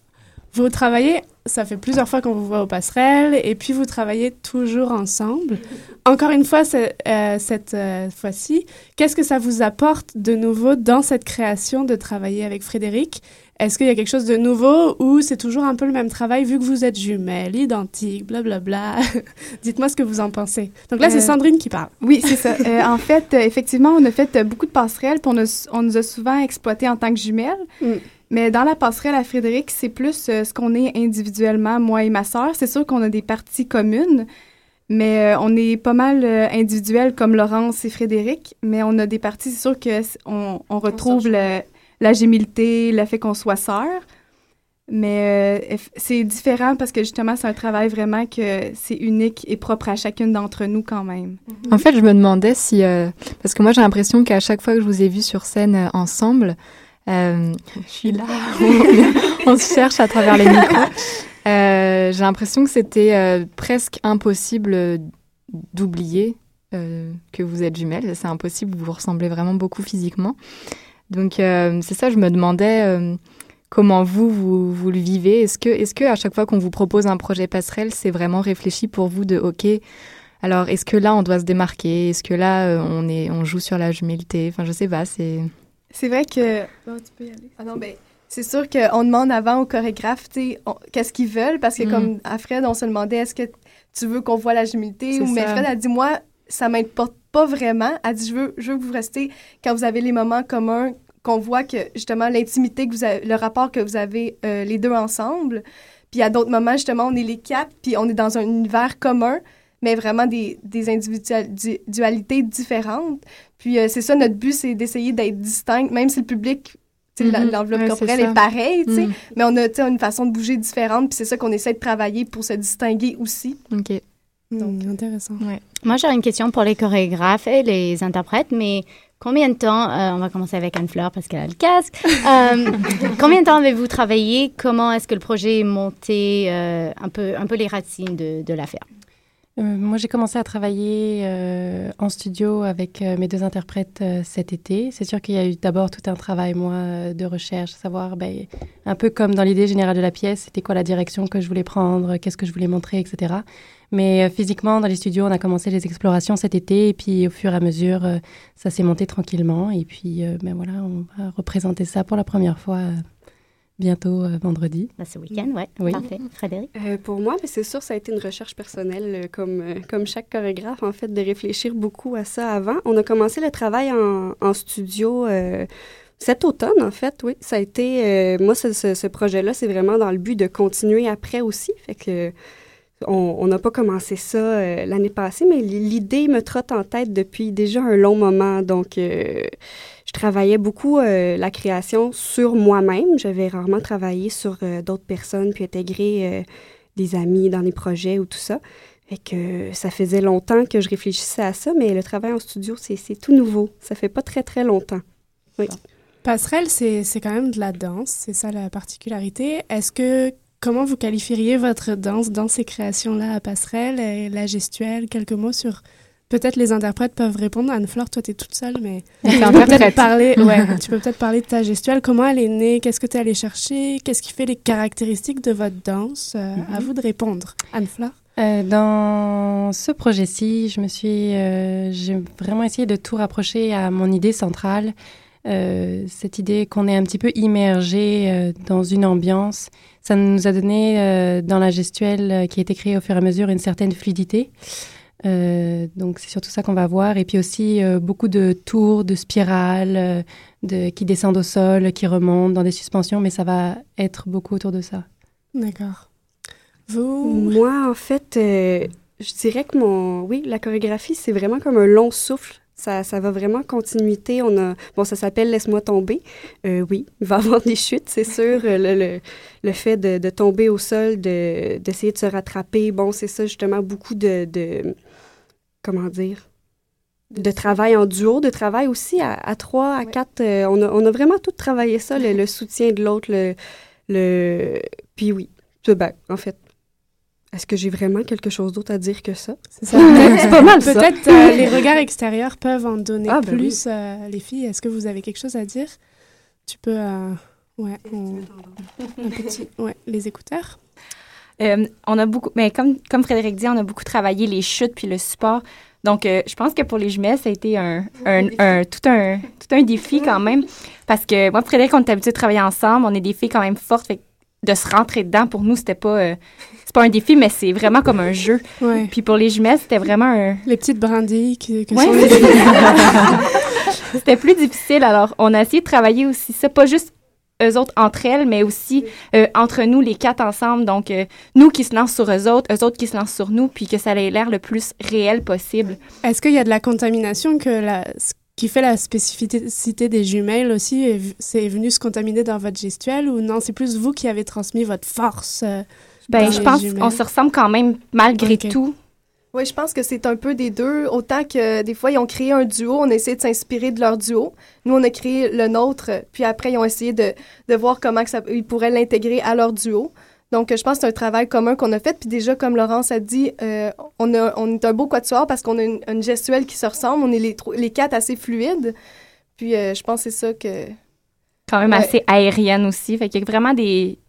vous travaillez, ça fait plusieurs fois qu'on vous voit aux passerelles, et puis vous travaillez toujours ensemble. Encore une fois, euh, cette euh, fois-ci, qu'est-ce que ça vous apporte de nouveau dans cette création de travailler avec Frédéric Est-ce qu'il y a quelque chose de nouveau ou c'est toujours un peu le même travail vu que vous êtes jumelles, identiques, blablabla? [LAUGHS] Dites-moi ce que vous en pensez. Donc là, c'est Euh, Sandrine qui parle. Oui, c'est ça. Euh, en fait, euh, effectivement, on a fait beaucoup de passerelles, puis on, a- on nous a souvent exploités en tant que jumelles. Mais dans la passerelle à Frédéric, c'est plus ce qu'on est individuellement, moi et ma sœur. C'est sûr qu'on a des parties communes, mais on est pas mal individuels comme Laurence et Frédéric. Mais on a des parties, c'est sûr que c- on, on retrouve le- la gémilité, le fait qu'on soit sœurs. Mais euh, c'est différent parce que justement, c'est un travail vraiment que c'est unique et propre à chacune d'entre nous quand même. En fait, je me demandais si... euh, parce que moi, j'ai l'impression qu'à chaque fois que je vous ai vus sur scène euh, ensemble, euh, je suis là, [LAUGHS] on, on se cherche à travers les micros. Euh, j'ai l'impression que c'était euh, presque impossible d'oublier euh, que vous êtes jumelles. C'est impossible, vous vous ressemblez vraiment beaucoup physiquement. Donc, euh, c'est ça, je me demandais... euh, Comment vous, vous, vous le vivez Est-ce que, est que à chaque fois qu'on vous propose un projet passerelle, c'est vraiment réfléchi pour vous de OK, alors est-ce que là on doit se démarquer? Est-ce que là euh, on, est, on joue sur la jumélité Enfin, je sais pas, c'est. C'est vrai que. Bon, tu peux y aller. Ah non, ben, c'est sûr qu'on demande avant aux chorégraphes, tu qu'est-ce qu'ils veulent, parce que Mm. comme à Fred, on se demandait est-ce que tu veux qu'on voit la C'est ou mais. Fred a dit moi, ça m'importe pas vraiment. Elle dit je veux, je veux que vous restez quand vous avez les moments communs, qu'on voit que justement l'intimité que vous avez, le rapport que vous avez euh, les deux ensemble. Puis à d'autres moments, justement, on est les quatre, puis on est dans un univers commun, mais vraiment des, des individualités différentes. Puis euh, c'est ça, notre but, c'est d'essayer d'être distinct, même si le public, Mhm. l'enveloppe Ouais, corporelle est pareille, sais, Mhm. mais on a une façon de bouger différente, puis c'est ça qu'on essaie de travailler pour se distinguer aussi. OK. Donc, intéressant. Ouais. Moi, j'aurais une question pour les chorégraphes et les interprètes, mais combien de temps, euh, on va commencer avec Anne-Fleur parce qu'elle a le casque, [LAUGHS] Euh, combien de temps avez-vous travaillé? Comment est-ce que le projet est monté? euh, un, peu, un peu les racines de, de l'affaire? Moi, j'ai commencé à travailler euh, en studio avec euh, mes deux interprètes euh, cet été. C'est sûr qu'il y a eu d'abord tout un travail, moi, de recherche, savoir, ben, un peu comme dans l'idée générale de la pièce, c'était quoi la direction que je voulais prendre, qu'est-ce que je voulais montrer, etc. Mais euh, physiquement, dans les studios, on a commencé les explorations cet été, et puis au fur et à mesure, euh, ça s'est monté tranquillement. Et puis, euh, ben voilà, on va représenter ça pour la première fois euh, bientôt euh, vendredi. ce week-end, ouais. Oui. Parfait. Frédéric? Euh, pour moi, c'est sûr, ça a été une recherche personnelle, euh, comme, comme chaque chorégraphe, en fait, de réfléchir beaucoup à ça avant. On a commencé le travail en, en studio euh, cet automne, en fait, oui. Ça a été, euh, moi, ce, ce- ce projet-là, c'est vraiment dans le but de continuer après aussi. Fait que on n'a pas commencé ça euh, l'année passée, mais l'idée me trotte en tête depuis déjà un long moment. Donc, euh, je travaillais beaucoup euh, la création sur moi-même. J'avais rarement travaillé sur d'autres personnes, puis intégré des amis dans les projets ou tout ça. Fait que ça faisait longtemps que je réfléchissais à ça, mais le travail en studio, c'est tout nouveau. Ça fait pas très, très longtemps. Oui. Passerelle, c'est quand même de la danse, c'est ça la particularité. Est-ce que, comment vous qualifieriez votre danse dans ces créations-là à Passerelle, et la gestuelle, quelques mots sur... Peut-être les interprètes peuvent répondre. Anne-Fleur, toi, tu es toute seule, mais [LAUGHS] tu peux peut-être parler, [LAUGHS] ouais, tu peux peut-être parler de ta gestuelle. Comment elle est née? Qu'est-ce que tu es allé chercher? Qu'est-ce qui fait les caractéristiques de votre danse? Euh, À vous de répondre. Anne-Fleur? Euh, dans ce projet-ci, je me suis, euh, j'ai vraiment essayé de tout rapprocher à mon idée centrale, euh, cette idée qu'on est un petit peu immergé euh, dans une ambiance. Ça nous a donné euh, dans la gestuelle euh, qui a été créée au fur et à mesure une certaine fluidité. Euh, donc c'est surtout ça qu'on va voir. Et puis aussi euh, beaucoup de tours, de spirales, euh, de, qui descendent au sol, qui remontent dans des suspensions, mais ça va être beaucoup autour de ça. D'accord. Vous? Moi, en fait, euh, je dirais que mon... Oui, la chorégraphie, c'est vraiment comme un long souffle. Ça, ça va vraiment en continuité. On a... Bon, ça s'appelle Laisse-moi tomber. Euh, oui, il va y avoir des chutes, c'est sûr. [LAUGHS] Le, le, le fait de, de tomber au sol, de- d'essayer de, se rattraper, bon, c'est ça, justement, beaucoup de... de comment dire? De travail en duo, de travail aussi à, à trois, à quatre. euh, on, a, on a vraiment tout travaillé ça, le, le soutien de l'autre, le, le... Puis oui, tout ben, en fait, est-ce que j'ai vraiment quelque chose d'autre à dire que ça? C'est ça. [LAUGHS] c'est pas mal ça. Peut-être euh, les regards extérieurs peuvent en donner Ah, ben plus, euh, les filles. Est-ce que vous avez quelque chose à dire? Tu peux... euh, ouais, on- un petit... Ouais, les écouteurs. Euh, on a beaucoup, mais comme, comme Frédéric dit, on a beaucoup travaillé les chutes puis le support. Donc, euh, je pense que pour les jumelles, ça a été un, un, un- tout, un, tout un défi quand même. Parce que moi, Frédéric, on est habitué de travailler ensemble. On est des filles quand même fortes. Fait que de se rentrer dedans, pour nous, c'était pas, euh, pas un défi, mais c'est vraiment comme un jeu. Ouais. Puis pour les jumelles, c'était vraiment un. Les petites brindilles que, que Ouais, sont [LAUGHS] les-. C'était plus difficile. Alors, on a essayé de travailler aussi ça, pas juste eux autres entre elles, mais aussi euh, entre nous, les quatre ensemble. Donc, euh, nous qui se lancent sur eux autres, eux autres qui se lancent sur nous, puis que ça ait l'air le plus réel possible. Est-ce qu'il y a de la contamination que la, ce qui fait la spécificité des jumelles aussi, c'est venu se contaminer dans votre gestuelle ou non, c'est plus vous qui avez transmis votre force? euh, Ben, je pense qu'on se ressemble quand même malgré tout. Oui, je pense que c'est un peu des deux. Autant que des fois, ils ont créé un duo, on a essayé de s'inspirer de leur duo. Nous, on a créé le nôtre, puis après, ils ont essayé de, de voir comment que ça, ils pourraient l'intégrer à leur duo. Donc, je pense que c'est un travail commun qu'on a fait. Puis déjà, comme Laurence a dit, euh, on, a, on est un beau quatuor parce qu'on a une, une gestuelle qui se ressemble. On est les, les quatre assez fluides. Puis euh, je pense que c'est ça que... Quand même Ouais. assez aérienne aussi. Fait qu'il y a vraiment des.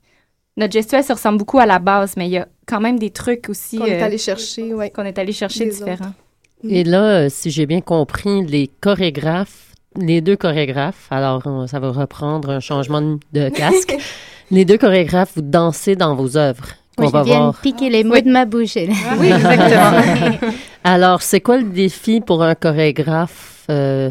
Notre gestuelle se ressemble beaucoup à la base, mais il y a quand même des trucs aussi. Qu'on est euh, allé chercher, ouais. Qu'on est allé chercher Des différents. Et là, euh, si j'ai bien compris, les chorégraphes les deux chorégraphes, alors on- ça va reprendre un changement de- casque. [LAUGHS] les deux chorégraphes, vous dansez dans vos œuvres. qu'on Oui, va je viens voir. piquer les mots de ma bouche. Oui, exactement. [LAUGHS] Alors, c'est quoi le défi pour un chorégraphe, euh,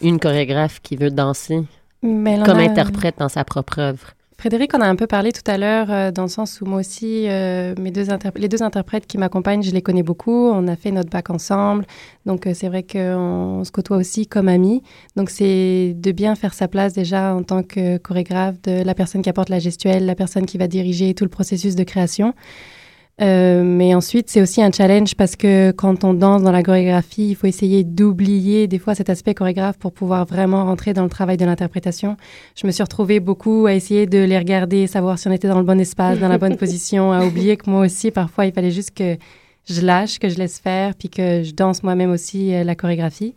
une chorégraphe qui veut danser Mais comme a- interprète dans sa propre œuvre? Frédéric, on a un peu parlé tout à l'heure euh, dans le sens où moi aussi, euh, mes deux les deux interprètes qui m'accompagnent, je les connais beaucoup. On a fait notre bac ensemble. Donc, euh, c'est vrai qu'on se côtoie aussi comme amis. Donc, c'est de bien faire sa place déjà en tant que chorégraphe, de la personne qui apporte la gestuelle, la personne qui va diriger tout le processus de création. Euh, mais ensuite, c'est aussi un challenge parce que quand on danse dans la chorégraphie, il faut essayer d'oublier des fois cet aspect chorégraphe pour pouvoir vraiment rentrer dans le travail de l'interprétation. Je me suis retrouvée beaucoup à essayer de les regarder, savoir si on était dans le bon espace, dans la bonne [LAUGHS] position, à oublier que moi aussi, parfois, il fallait juste que je lâche, que je laisse faire, puis que je danse moi-même aussi euh, la chorégraphie.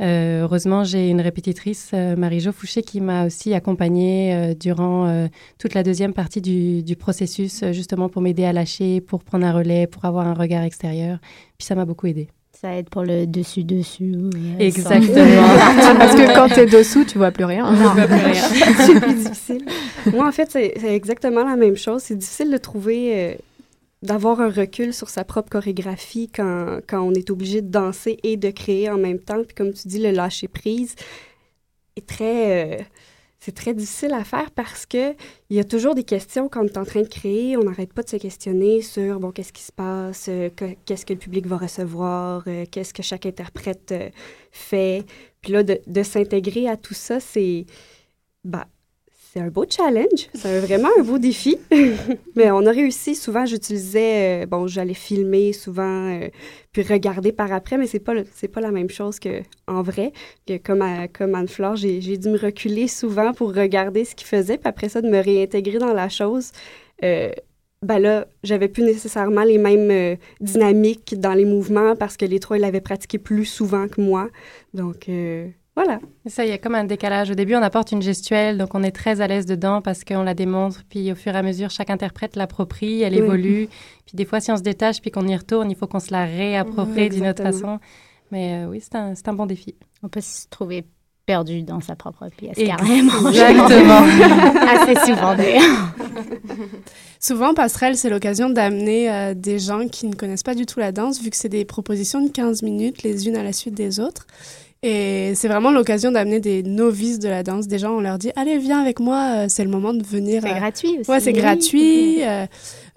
Euh, heureusement, j'ai une répétitrice, euh, Marie-Jo Fouché, qui m'a aussi accompagnée euh, durant toute la deuxième partie du, du processus, justement pour m'aider à lâcher, pour prendre un relais, pour avoir un regard extérieur. Puis ça m'a beaucoup aidé. Ça aide pour le dessus-dessus. Exactement. [LAUGHS] Parce que quand t'es dessous, tu vois plus rien. Non. Tu vois plus rien. [LAUGHS] c'est plus difficile. Moi, en fait, c'est exactement la même chose. C'est difficile de trouver, d'avoir un recul sur sa propre chorégraphie quand, quand on est obligé de danser et de créer en même temps. Puis comme tu dis, le lâcher prise est très... euh, c'est très difficile à faire parce que il y a toujours des questions quand on est en train de créer. On n'arrête pas de se questionner sur bon qu'est-ce qui se passe, euh, que- qu'est-ce que le public va recevoir, euh, qu'est-ce que chaque interprète fait. Puis là, de, de s'intégrer à tout ça, c'est bah, c'est un beau challenge. C'est vraiment un beau défi. [LAUGHS] Mais on a réussi. Souvent, j'utilisais, euh, bon, j'allais filmer souvent, euh, puis regarder par après, mais c'est pas, pas la même chose que en vrai. Que comme, comme Anne-Flore, j'ai, j'ai dû me reculer souvent pour regarder ce qu'il faisait, puis après ça, de me réintégrer dans la chose. Euh, ben là, j'avais plus nécessairement les mêmes dynamiques dans les mouvements parce que les trois, ils l'avaient pratiqué plus souvent que moi. Donc, voilà. Ça, il y a comme un décalage. Au début, on apporte une gestuelle, donc on est très à l'aise dedans parce qu'on la démontre. Puis au fur et à mesure, chaque interprète l'approprie, elle Oui. évolue. Puis des fois, si on se détache puis qu'on y retourne, il faut qu'on se la réapproprie d'une autre façon. Mais euh, oui, c'est un, c'est un bon défi. On peut se trouver perdu dans sa propre pièce, Exactement. carrément. Exactement. [LAUGHS] Assez souvent, d'ailleurs. [LAUGHS] Souvent, Passerelle, c'est l'occasion d'amener euh, des gens qui ne connaissent pas du tout la danse, vu que c'est des propositions de 15 minutes, les unes à la suite des autres. Et c'est vraiment l'occasion d'amener des novices de la danse. Des gens, on leur dit, allez, viens avec moi, euh, c'est le moment de venir. C'est euh, gratuit aussi. Ouais, c'est Oui. gratuit. euh,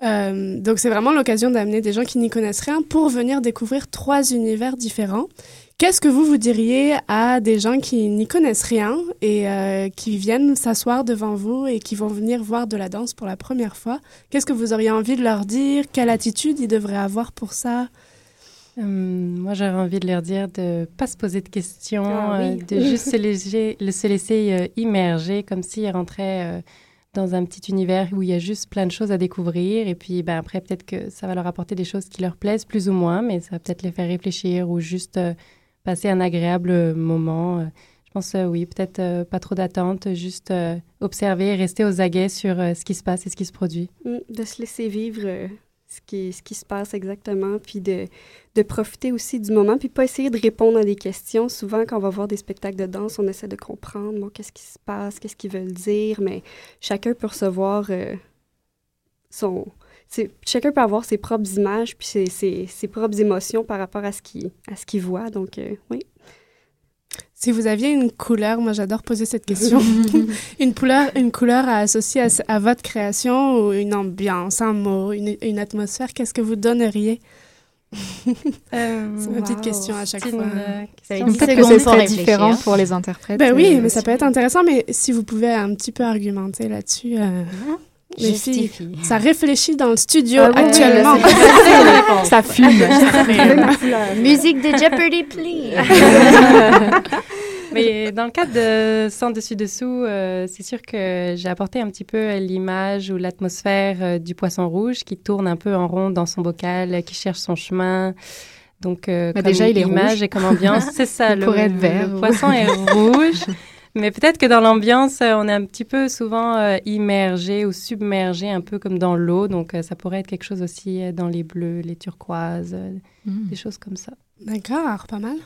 euh, donc, c'est vraiment l'occasion d'amener des gens qui n'y connaissent rien pour venir découvrir trois univers différents. Qu'est-ce que vous, vous diriez à des gens qui n'y connaissent rien et qui viennent s'asseoir devant vous et qui vont venir voir de la danse pour la première fois? Qu'est-ce que vous auriez envie de leur dire? Quelle attitude ils devraient avoir pour ça? Hum, moi, j'aurais envie de leur dire de ne pas se poser de questions, Ah oui. euh, de juste se laisser, le- se laisser euh, immerger comme s'ils rentraient euh, dans un petit univers où il y a juste plein de choses à découvrir. Et puis ben, après, peut-être que ça va leur apporter des choses qui leur plaisent plus ou moins, mais ça va peut-être les faire réfléchir ou juste euh, passer un agréable moment. Euh, Je pense, euh, oui, peut-être euh, pas trop d'attente, juste euh, observer, rester aux aguets sur euh, ce qui se passe et ce qui se produit. Mm, de se laisser vivre euh, ce, qui, ce qui se passe exactement, puis de, de profiter aussi du moment, puis pas essayer de répondre à des questions. Souvent, quand on va voir des spectacles de danse, on essaie de comprendre, bon, qu'est-ce qui se passe, qu'est-ce qu'ils veulent dire, mais chacun peut recevoir euh, son... Chacun peut avoir ses propres images, puis ses, ses, ses propres émotions par rapport à ce qu'il à ce qu'il voit. Donc, euh, oui. Si vous aviez une couleur, moi j'adore poser cette question, [LAUGHS] une, couleur, une couleur à associer à, à votre création ou une ambiance, un mot, une, une atmosphère, qu'est-ce que vous donneriez? [LAUGHS] C'est ma petite question à chaque c'est fois. une, euh, peut-être que ce serait différent pour les interprètes. Ben oui, euh, mais ça peut être intéressant, mais si vous pouvez un petit peu argumenter là-dessus. euh, les filles, Justifie. ça réfléchit dans le studio Ah oui, oui, actuellement. c'est [LAUGHS] ça fume. Musique de Jeopardy, please. [LAUGHS] Mais dans le cadre de Sans dessus-dessous, euh, c'est sûr que j'ai apporté un petit peu l'image ou l'atmosphère euh, du poisson rouge qui tourne un peu en rond dans son bocal, euh, qui cherche son chemin. Donc, euh, comme déjà, il est image rouge. et comme ambiance, c'est ça. Il le, pourrait être vert. le poisson est rouge. Mais peut-être que dans l'ambiance, on est un petit peu souvent euh, immergé ou submergé, un peu comme dans l'eau. Donc, euh, ça pourrait être quelque chose aussi euh, dans les bleus, les turquoises, euh, Mm. des choses comme ça. D'accord, pas mal.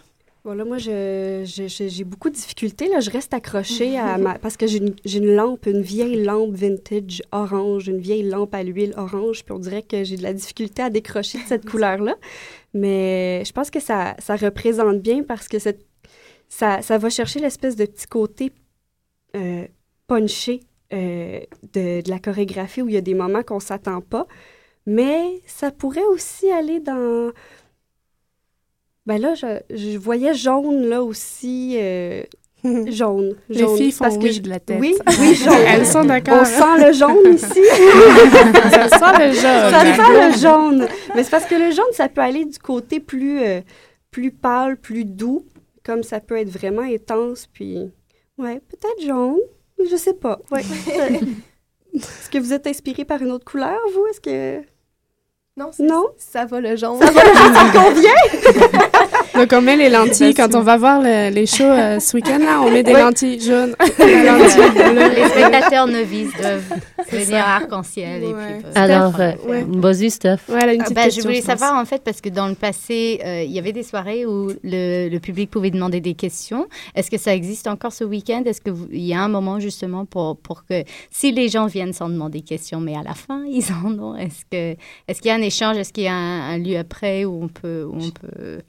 Voilà, moi, j'ai beaucoup de difficultés. Là. Je reste accrochée à ma... [LAUGHS] Parce que j'ai une, lampe, une vieille lampe vintage orange, une vieille lampe à l'huile orange, puis on dirait que j'ai de la difficulté à décrocher de cette [LAUGHS] couleur-là. Mais je pense que ça, ça représente bien parce que cette- ça, ça va chercher l'espèce de petit côté euh, punché euh, de, de la chorégraphie où il y a des moments qu'on s'attend pas. Mais ça pourrait aussi aller dans... Ben là, je, je voyais jaune là aussi. euh, [LAUGHS] jaune. Les jaune, filles font parce que oui je- de la tête. Oui, oui, jaune. [LAUGHS] Elles sont d'accord. On sent le jaune ici. [LAUGHS] Ça sent le jaune. Ça sent le jaune. Mais c'est parce que le jaune, ça peut aller du côté plus, euh, plus pâle, plus doux, comme ça peut être vraiment intense. Puis, ouais, peut-être jaune. Je sais pas. Ouais. Est-ce que vous êtes inspiré par une autre couleur, vous? Est-ce que. Non, non? ça va le jaune. Ça va le jaune, ça convient? Donc, on met les lentilles. Quand on va voir le- les shows euh, ce week-end, là, on met des Oui. lentilles jaunes. [LAUGHS] des lentilles bleues. Les spectateurs novices doivent C'est venir ça. arc-en-ciel. et puis, euh, Alors, euh, Ouais. vas-y, Steph. Ouais, une Ah, bah, je question, voulais je savoir en fait parce que dans le passé, euh, il y avait des soirées où le, le public pouvait demander des questions. Est-ce que ça existe encore ce week-end? Est-ce que vous- il y a un moment justement pour pour que si les gens viennent sans demander des questions, mais à la fin [LAUGHS] ils en ont Est-ce que est-ce qu'il y a un échange? Est-ce qu'il y a un, un lieu après où on peut où on peut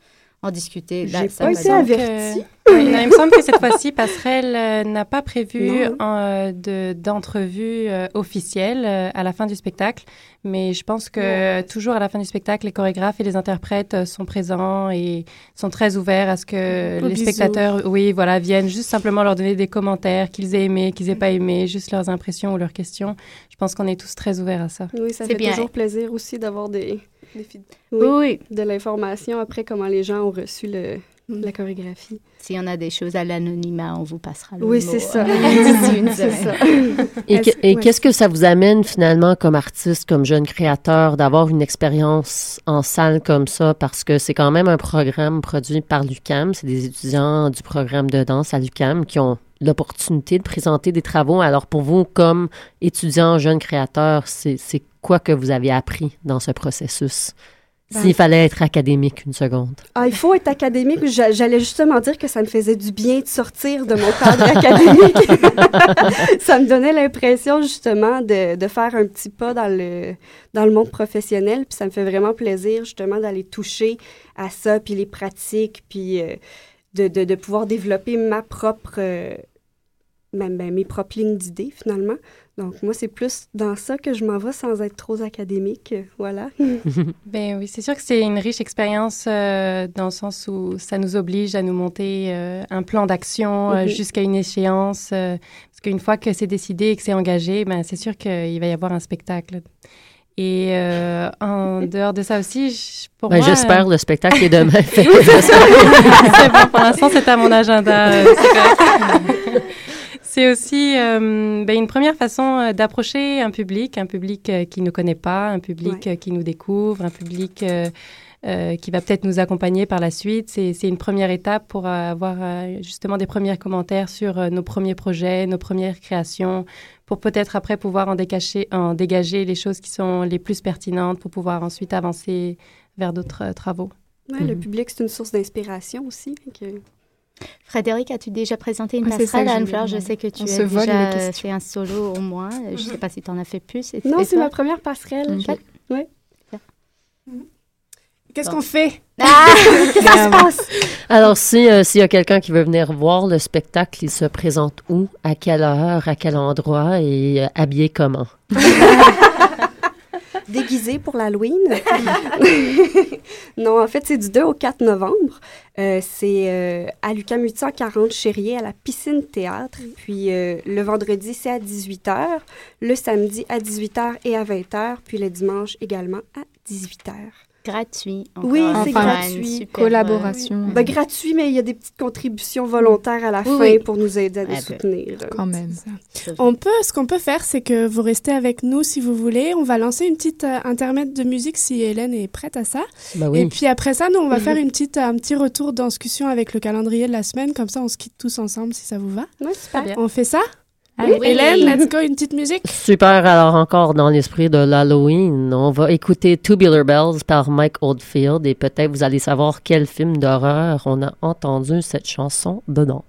en discuter Là, J'ai ça pas été avertie. Oui, non, il me semble que cette fois-ci, Passerelle euh, n'a pas prévu euh, de- d'entrevue euh, officielle euh, à la fin du spectacle, mais je pense que euh, toujours à la fin du spectacle, les chorégraphes et les interprètes euh, sont présents et sont très ouverts à ce que les bisous. spectateurs, oui, voilà, viennent juste simplement leur donner des commentaires, qu'ils aient aimé, qu'ils aient pas aimé, juste leurs impressions ou leurs questions. Je pense qu'on est tous très ouverts à ça. Oui, ça C'est fait bien. toujours plaisir aussi d'avoir des, Des feedbacks. oui, Oui. de l'information après comment les gens ont reçu le, la chorégraphie. S'il y en a des choses à l'anonymat, on vous passera le Oui, c'est ça. [LAUGHS] [LAUGHS] Et, ouais. qu'est-ce que ça vous amène finalement comme artiste, comme jeune créateur, d'avoir une expérience en salle comme ça? Parce que c'est quand même un programme produit par l'UCAM. C'est des étudiants du programme de danse à l'UCAM qui ont l'opportunité de présenter des travaux. Alors pour vous, comme étudiant, jeune créateur, c'est quoi que vous avez appris dans ce processus? Ben- S'il fallait être académique une seconde. Ah, il faut être académique. J'a- J'allais justement dire que ça me faisait du bien de sortir de mon cadre [LAUGHS] académique. [LAUGHS] ça me donnait l'impression justement de, de faire un petit pas dans le, dans le monde professionnel. Puis ça me fait vraiment plaisir justement d'aller toucher à ça, puis les pratiques, puis euh, de, de, de pouvoir développer ma propre, euh, mes propres lignes d'idées finalement. Donc moi, c'est plus dans ça que je m'en vais sans être trop académique. Voilà. [LAUGHS] Ben oui, c'est sûr que c'est une riche expérience euh, dans le sens où ça nous oblige à nous monter euh, un plan d'action euh, Mhm. jusqu'à une échéance. euh, parce qu'une fois que c'est décidé et que c'est engagé, ben c'est sûr qu'il va y avoir un spectacle. Et euh, en [LAUGHS] dehors de ça aussi, je- pour Ben, moi... J'espère euh, le spectacle est demain. [LAUGHS] C'est bon, pour l'instant, c'est à mon agenda. C'est aussi euh, ben, une première façon euh, d'approcher un public, un public euh, qui ne connaît pas, un public euh, qui nous découvre, un public euh, euh, qui va peut-être nous accompagner par la suite. C'est une première étape pour avoir justement des premiers commentaires sur nos premiers projets, nos premières créations, pour peut-être après pouvoir en, décacher, en dégager les choses qui sont les plus pertinentes pour pouvoir ensuite avancer vers d'autres travaux. Ouais, Le public, c'est une source d'inspiration aussi. que- Frédéric, as-tu déjà présenté une Ah, passerelle je Anne-Fleur? Je sais que tu as déjà fait un solo au moins. Je ne sais pas si tu en as fait plus. Et- Non, c'est ma première passerelle. Je- Ouais. Qu'est-ce qu'on fait? Ah, [LAUGHS] qu'est-ce qui se passe? Alors, si, euh, s'il y a quelqu'un qui veut venir voir le spectacle, il se présente où, à quelle heure, à quel endroit et euh, habillé comment? [LAUGHS] Déguisé pour l'Halloween. [LAUGHS] non, en fait, c'est du 2 au 4 novembre. Euh, c'est euh, à l'UQAM 840 Chérier, à la piscine théâtre. Puis euh, le vendredi, c'est à 18h. Le samedi, à 18h et à 20h. Puis le dimanche également à 18h. Gratuit. encore Oui, une c'est fois, gratuit. Collaboration. Ben, gratuit, mais il y a des petites contributions volontaires à la Oui, fin oui. pour nous aider à nous soutenir. Quand même. On peut, ce qu'on peut faire, c'est que vous restez avec nous si vous voulez. On va lancer une petite euh, intermède de musique si Hélène est prête à ça. Oui. Et puis après ça, nous, on va Mhm. faire une petite, un petit retour de discussion avec le calendrier de la semaine. Comme ça, on se quitte tous ensemble si ça vous va. Ouais, super. On fait ça? Oui. Hélène, let's go, une petite musique? [LAUGHS] Super, alors encore dans l'esprit de l'Halloween, on va écouter Tubular Bells par Mike Oldfield et peut-être vous allez savoir quel film d'horreur on a entendu cette chanson dedans.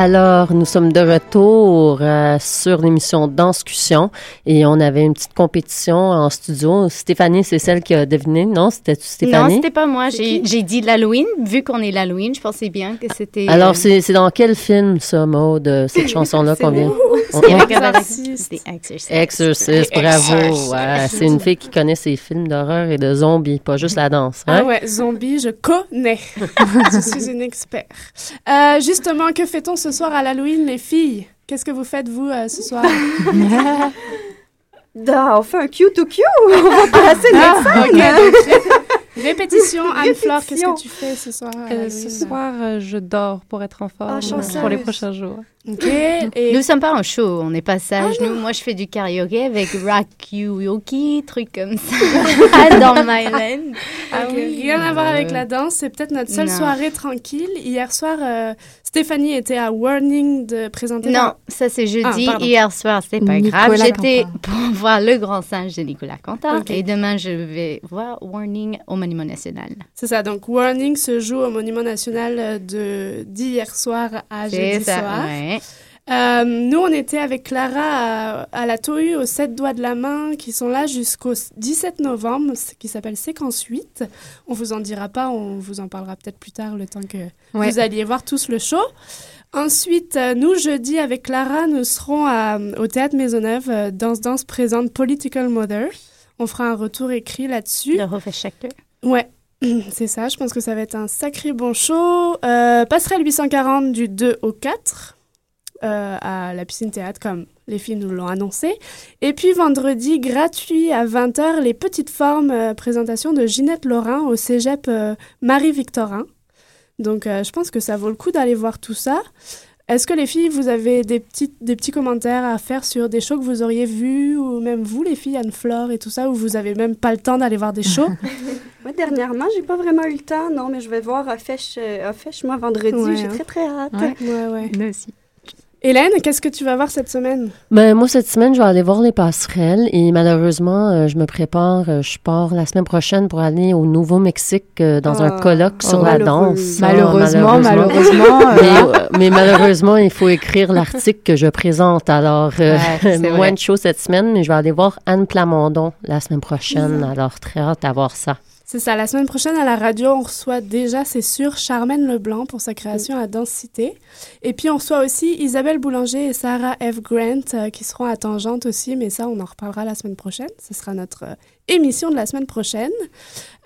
Alors, nous sommes de retour euh, sur l'émission Danscussion et on avait une petite compétition en studio. Stéphanie, c'est celle qui a deviné, non? C'était Stéphanie? Non, c'était pas moi. J'ai dit l'Halloween. Vu qu'on est l'Halloween, je pensais bien que c'était... Alors, euh, c'est c'est dans quel film, ça, Maud, cette [LAUGHS] chanson-là qu'on vient? On- Exorcist. Bravo. Ouais, c'est une fille qui connaît ses films d'horreur et de zombies, pas juste la danse. Hein? Ah ouais, zombie, je connais. [LAUGHS] je suis une expert. Euh, justement, que fait-on ce soir à l'Halloween, les filles? Qu'est-ce que vous faites, vous, euh, ce soir? [LAUGHS] On fait un Q to Q. On va passer Ah, Répétition, [LAUGHS] Anne-Flore, qu'est-ce que tu fais ce soir Euh, ce soir, euh, je dors pour être en forme Ah, pour les prochains jours. Ok. Et... Nous sommes pas en show, on n'est pas sages. Nous, moi, je fais du karaoké avec [LAUGHS] Rakyuyoki, truc comme ça, [LAUGHS] dans Myland. Ah oui, rien à voir avec la danse, c'est peut-être notre seule Non. soirée tranquille. Hier soir, euh, Stéphanie était à Warning de présenter. Non, la- ça c'est jeudi. Ah. Hier soir, c'était pas Nicolas grave. J'étais pour [LAUGHS] voir Le Grand Singe de Nicolas Cantat. Et demain, je vais voir Warning au Monument National. C'est ça, donc Warning se joue au Monument National euh, de d'hier soir à C'est jeudi ça, soir. ouais. Euh, nous, on était avec Clara à, à la Tohu aux sept doigts de la main qui sont là jusqu'au 17 novembre, qui s'appelle Séquence 8. On vous en dira pas, on vous en parlera peut-être plus tard le temps que Ouais. vous alliez voir tous le show. Ensuite, euh, nous, jeudi, avec Clara, nous serons à- au Théâtre Maisonneuve. euh, Danse Danse présente Political Mother. On fera un retour écrit là-dessus. De Hofeschacter. Ouais, [CLEARS THROAT] c'est ça. Je pense que ça va être un sacré bon show. Euh, passerelle 840 du 2 au 4 euh, à la piscine théâtre, comme les filles nous l'ont annoncé. Et puis vendredi, gratuit à 20h, les petites formes euh, présentation de Ginette Laurin au cégep euh, Marie-Victorin. Donc, euh, je pense que ça vaut le coup d'aller voir tout ça. Est-ce que les filles, vous avez des petits, des petits commentaires à faire sur des shows que vous auriez vus, ou même vous, les filles, Anne-Flore et tout ça, où vous avez même pas le temps d'aller voir des shows? [LAUGHS] Moi, dernièrement, j'ai pas vraiment eu le temps, non, mais je vais voir Afèche moi, vendredi. Ouais, j'ai hein. très, très hâte. Ouais, ouais, ouais. Moi aussi. Hélène, qu'est-ce que tu vas voir cette semaine? Ben, moi, cette semaine, je vais aller voir les passerelles et malheureusement, euh, je me prépare, euh, je pars la semaine prochaine pour aller au Nouveau-Mexique euh, dans un Ah. colloque sur Oh, la malheureux. danse. Malheureusement, Ah, malheureusement, mais, mais malheureusement, il faut écrire l'article que je présente. Alors, Ouais, [LAUGHS] moins vrai. de choses cette semaine, mais je vais aller voir Anne Plamondon la semaine prochaine. Alors, très hâte d'avoir ça. C'est ça, la semaine prochaine à la radio, on reçoit déjà, c'est sûr, Charmaine Leblanc pour sa création à Densité. Et puis on reçoit aussi Isabelle Boulanger et Sarah F. Grant euh, qui seront à Tangente aussi, mais ça, on en reparlera la semaine prochaine. Ce sera notre euh, émission de la semaine prochaine.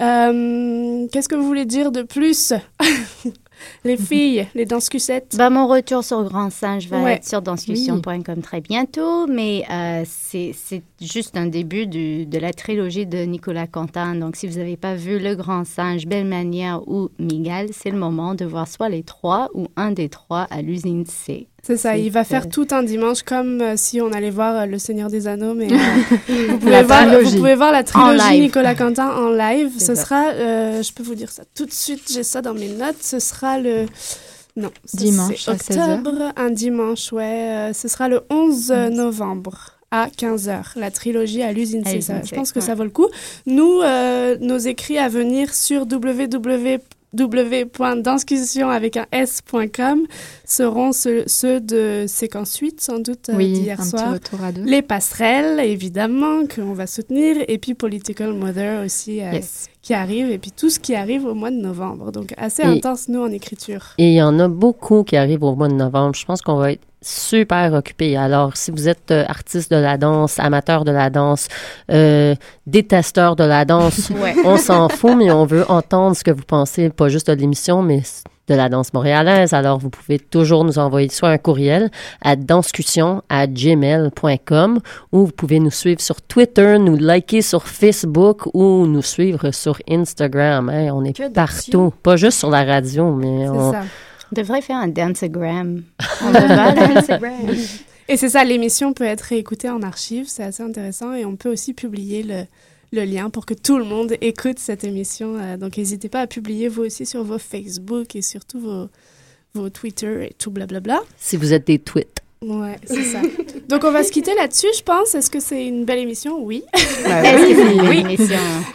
Euh, Qu'est-ce que vous voulez dire de plus? [LAUGHS] Les filles, les danscusettes. Bah, mon retour sur Grand Singe va Ouais. être sur danscussion.com très bientôt, mais euh, c'est c'est juste un début du- de la trilogie de Nicolas Quentin. Donc, si vous n'avez pas vu Le Grand Singe, Belle Manière ou Miguel, c'est le moment de voir soit les trois ou un des trois à l'usine C. C'est ça, il va faire tout un dimanche comme euh, si on allait voir euh, Le Seigneur des Anneaux, mais euh, [LAUGHS] vous, pouvez voir, trilogie. vous pouvez voir la trilogie. Nicolas Quentin en live. C'est Ce ça. sera, je peux vous dire ça tout de suite, j'ai ça dans mes notes, ce sera le... Non, Dimanche c'est à 16 heures. octobre, un dimanche, ouais. ce sera le 11 novembre à 15h, la trilogie à l'usine À C. l'usine Ça, Je pense que ouais. ça vaut le coup. Nous, nos écrits à venir sur www.danscussion avec un s.com seront ceux, ceux de séquence 8 sans doute euh, Oui, d'hier soir. retour à deux. Les passerelles évidemment qu'on va soutenir et puis Political Mother aussi euh, Yes. qui arrive et puis tout ce qui arrive au mois de novembre. Donc assez Et- intense nous en écriture. Et il y en a beaucoup qui arrivent au mois de novembre. Je pense qu'on va être super occupés. Alors, si vous êtes euh, artiste de la danse, amateur de la danse, euh, détesteur de la danse, [LAUGHS] Ouais. on s'en fout, mais on veut entendre ce que vous pensez, pas juste de l'émission, mais de la danse montréalaise. Alors, vous pouvez toujours nous envoyer soit un courriel à danscussion à gmail.com ou vous pouvez nous suivre sur Twitter, nous liker sur Facebook ou nous suivre sur Instagram. Hein, on est partout. Pas juste sur la radio, mais on, On devrait faire un danceagram. On devrait le [LAUGHS] danceagram. Et c'est ça, l'émission peut être réécoutée en archive, c'est assez intéressant et on peut aussi publier le, le lien pour que tout le monde écoute cette émission. Euh, donc n'hésitez pas à publier vous aussi sur vos Facebook et surtout vos, vos Twitter et tout blablabla. si vous êtes des tweets. Ouais, c'est ça. Donc on va se quitter là-dessus, je pense. Est-ce que c'est une belle émission? Oui. [LAUGHS] Bah oui.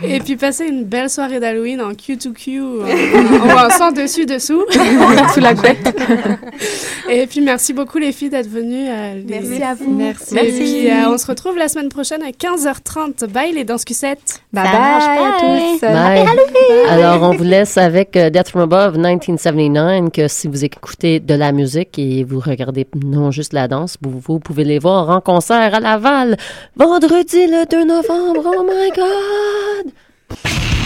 Et puis passer une belle soirée d'Halloween en Q2Q, en, en, en sans dessus dessous. [LAUGHS] Sous la couette. [LAUGHS] Et puis merci beaucoup les filles d'être venues. euh, les- Merci à vous. Merci. Et puis euh, on se retrouve la semaine prochaine à 15h30. Bye les danse-cucettes. Bye bye à tous. Bye. Alors, on vous laisse avec euh, Death from Above 1979, que si vous écoutez de la musique et vous regardez non juste la danse, vous, vous pouvez les voir en concert à Laval vendredi le 2 novembre. Oh my God!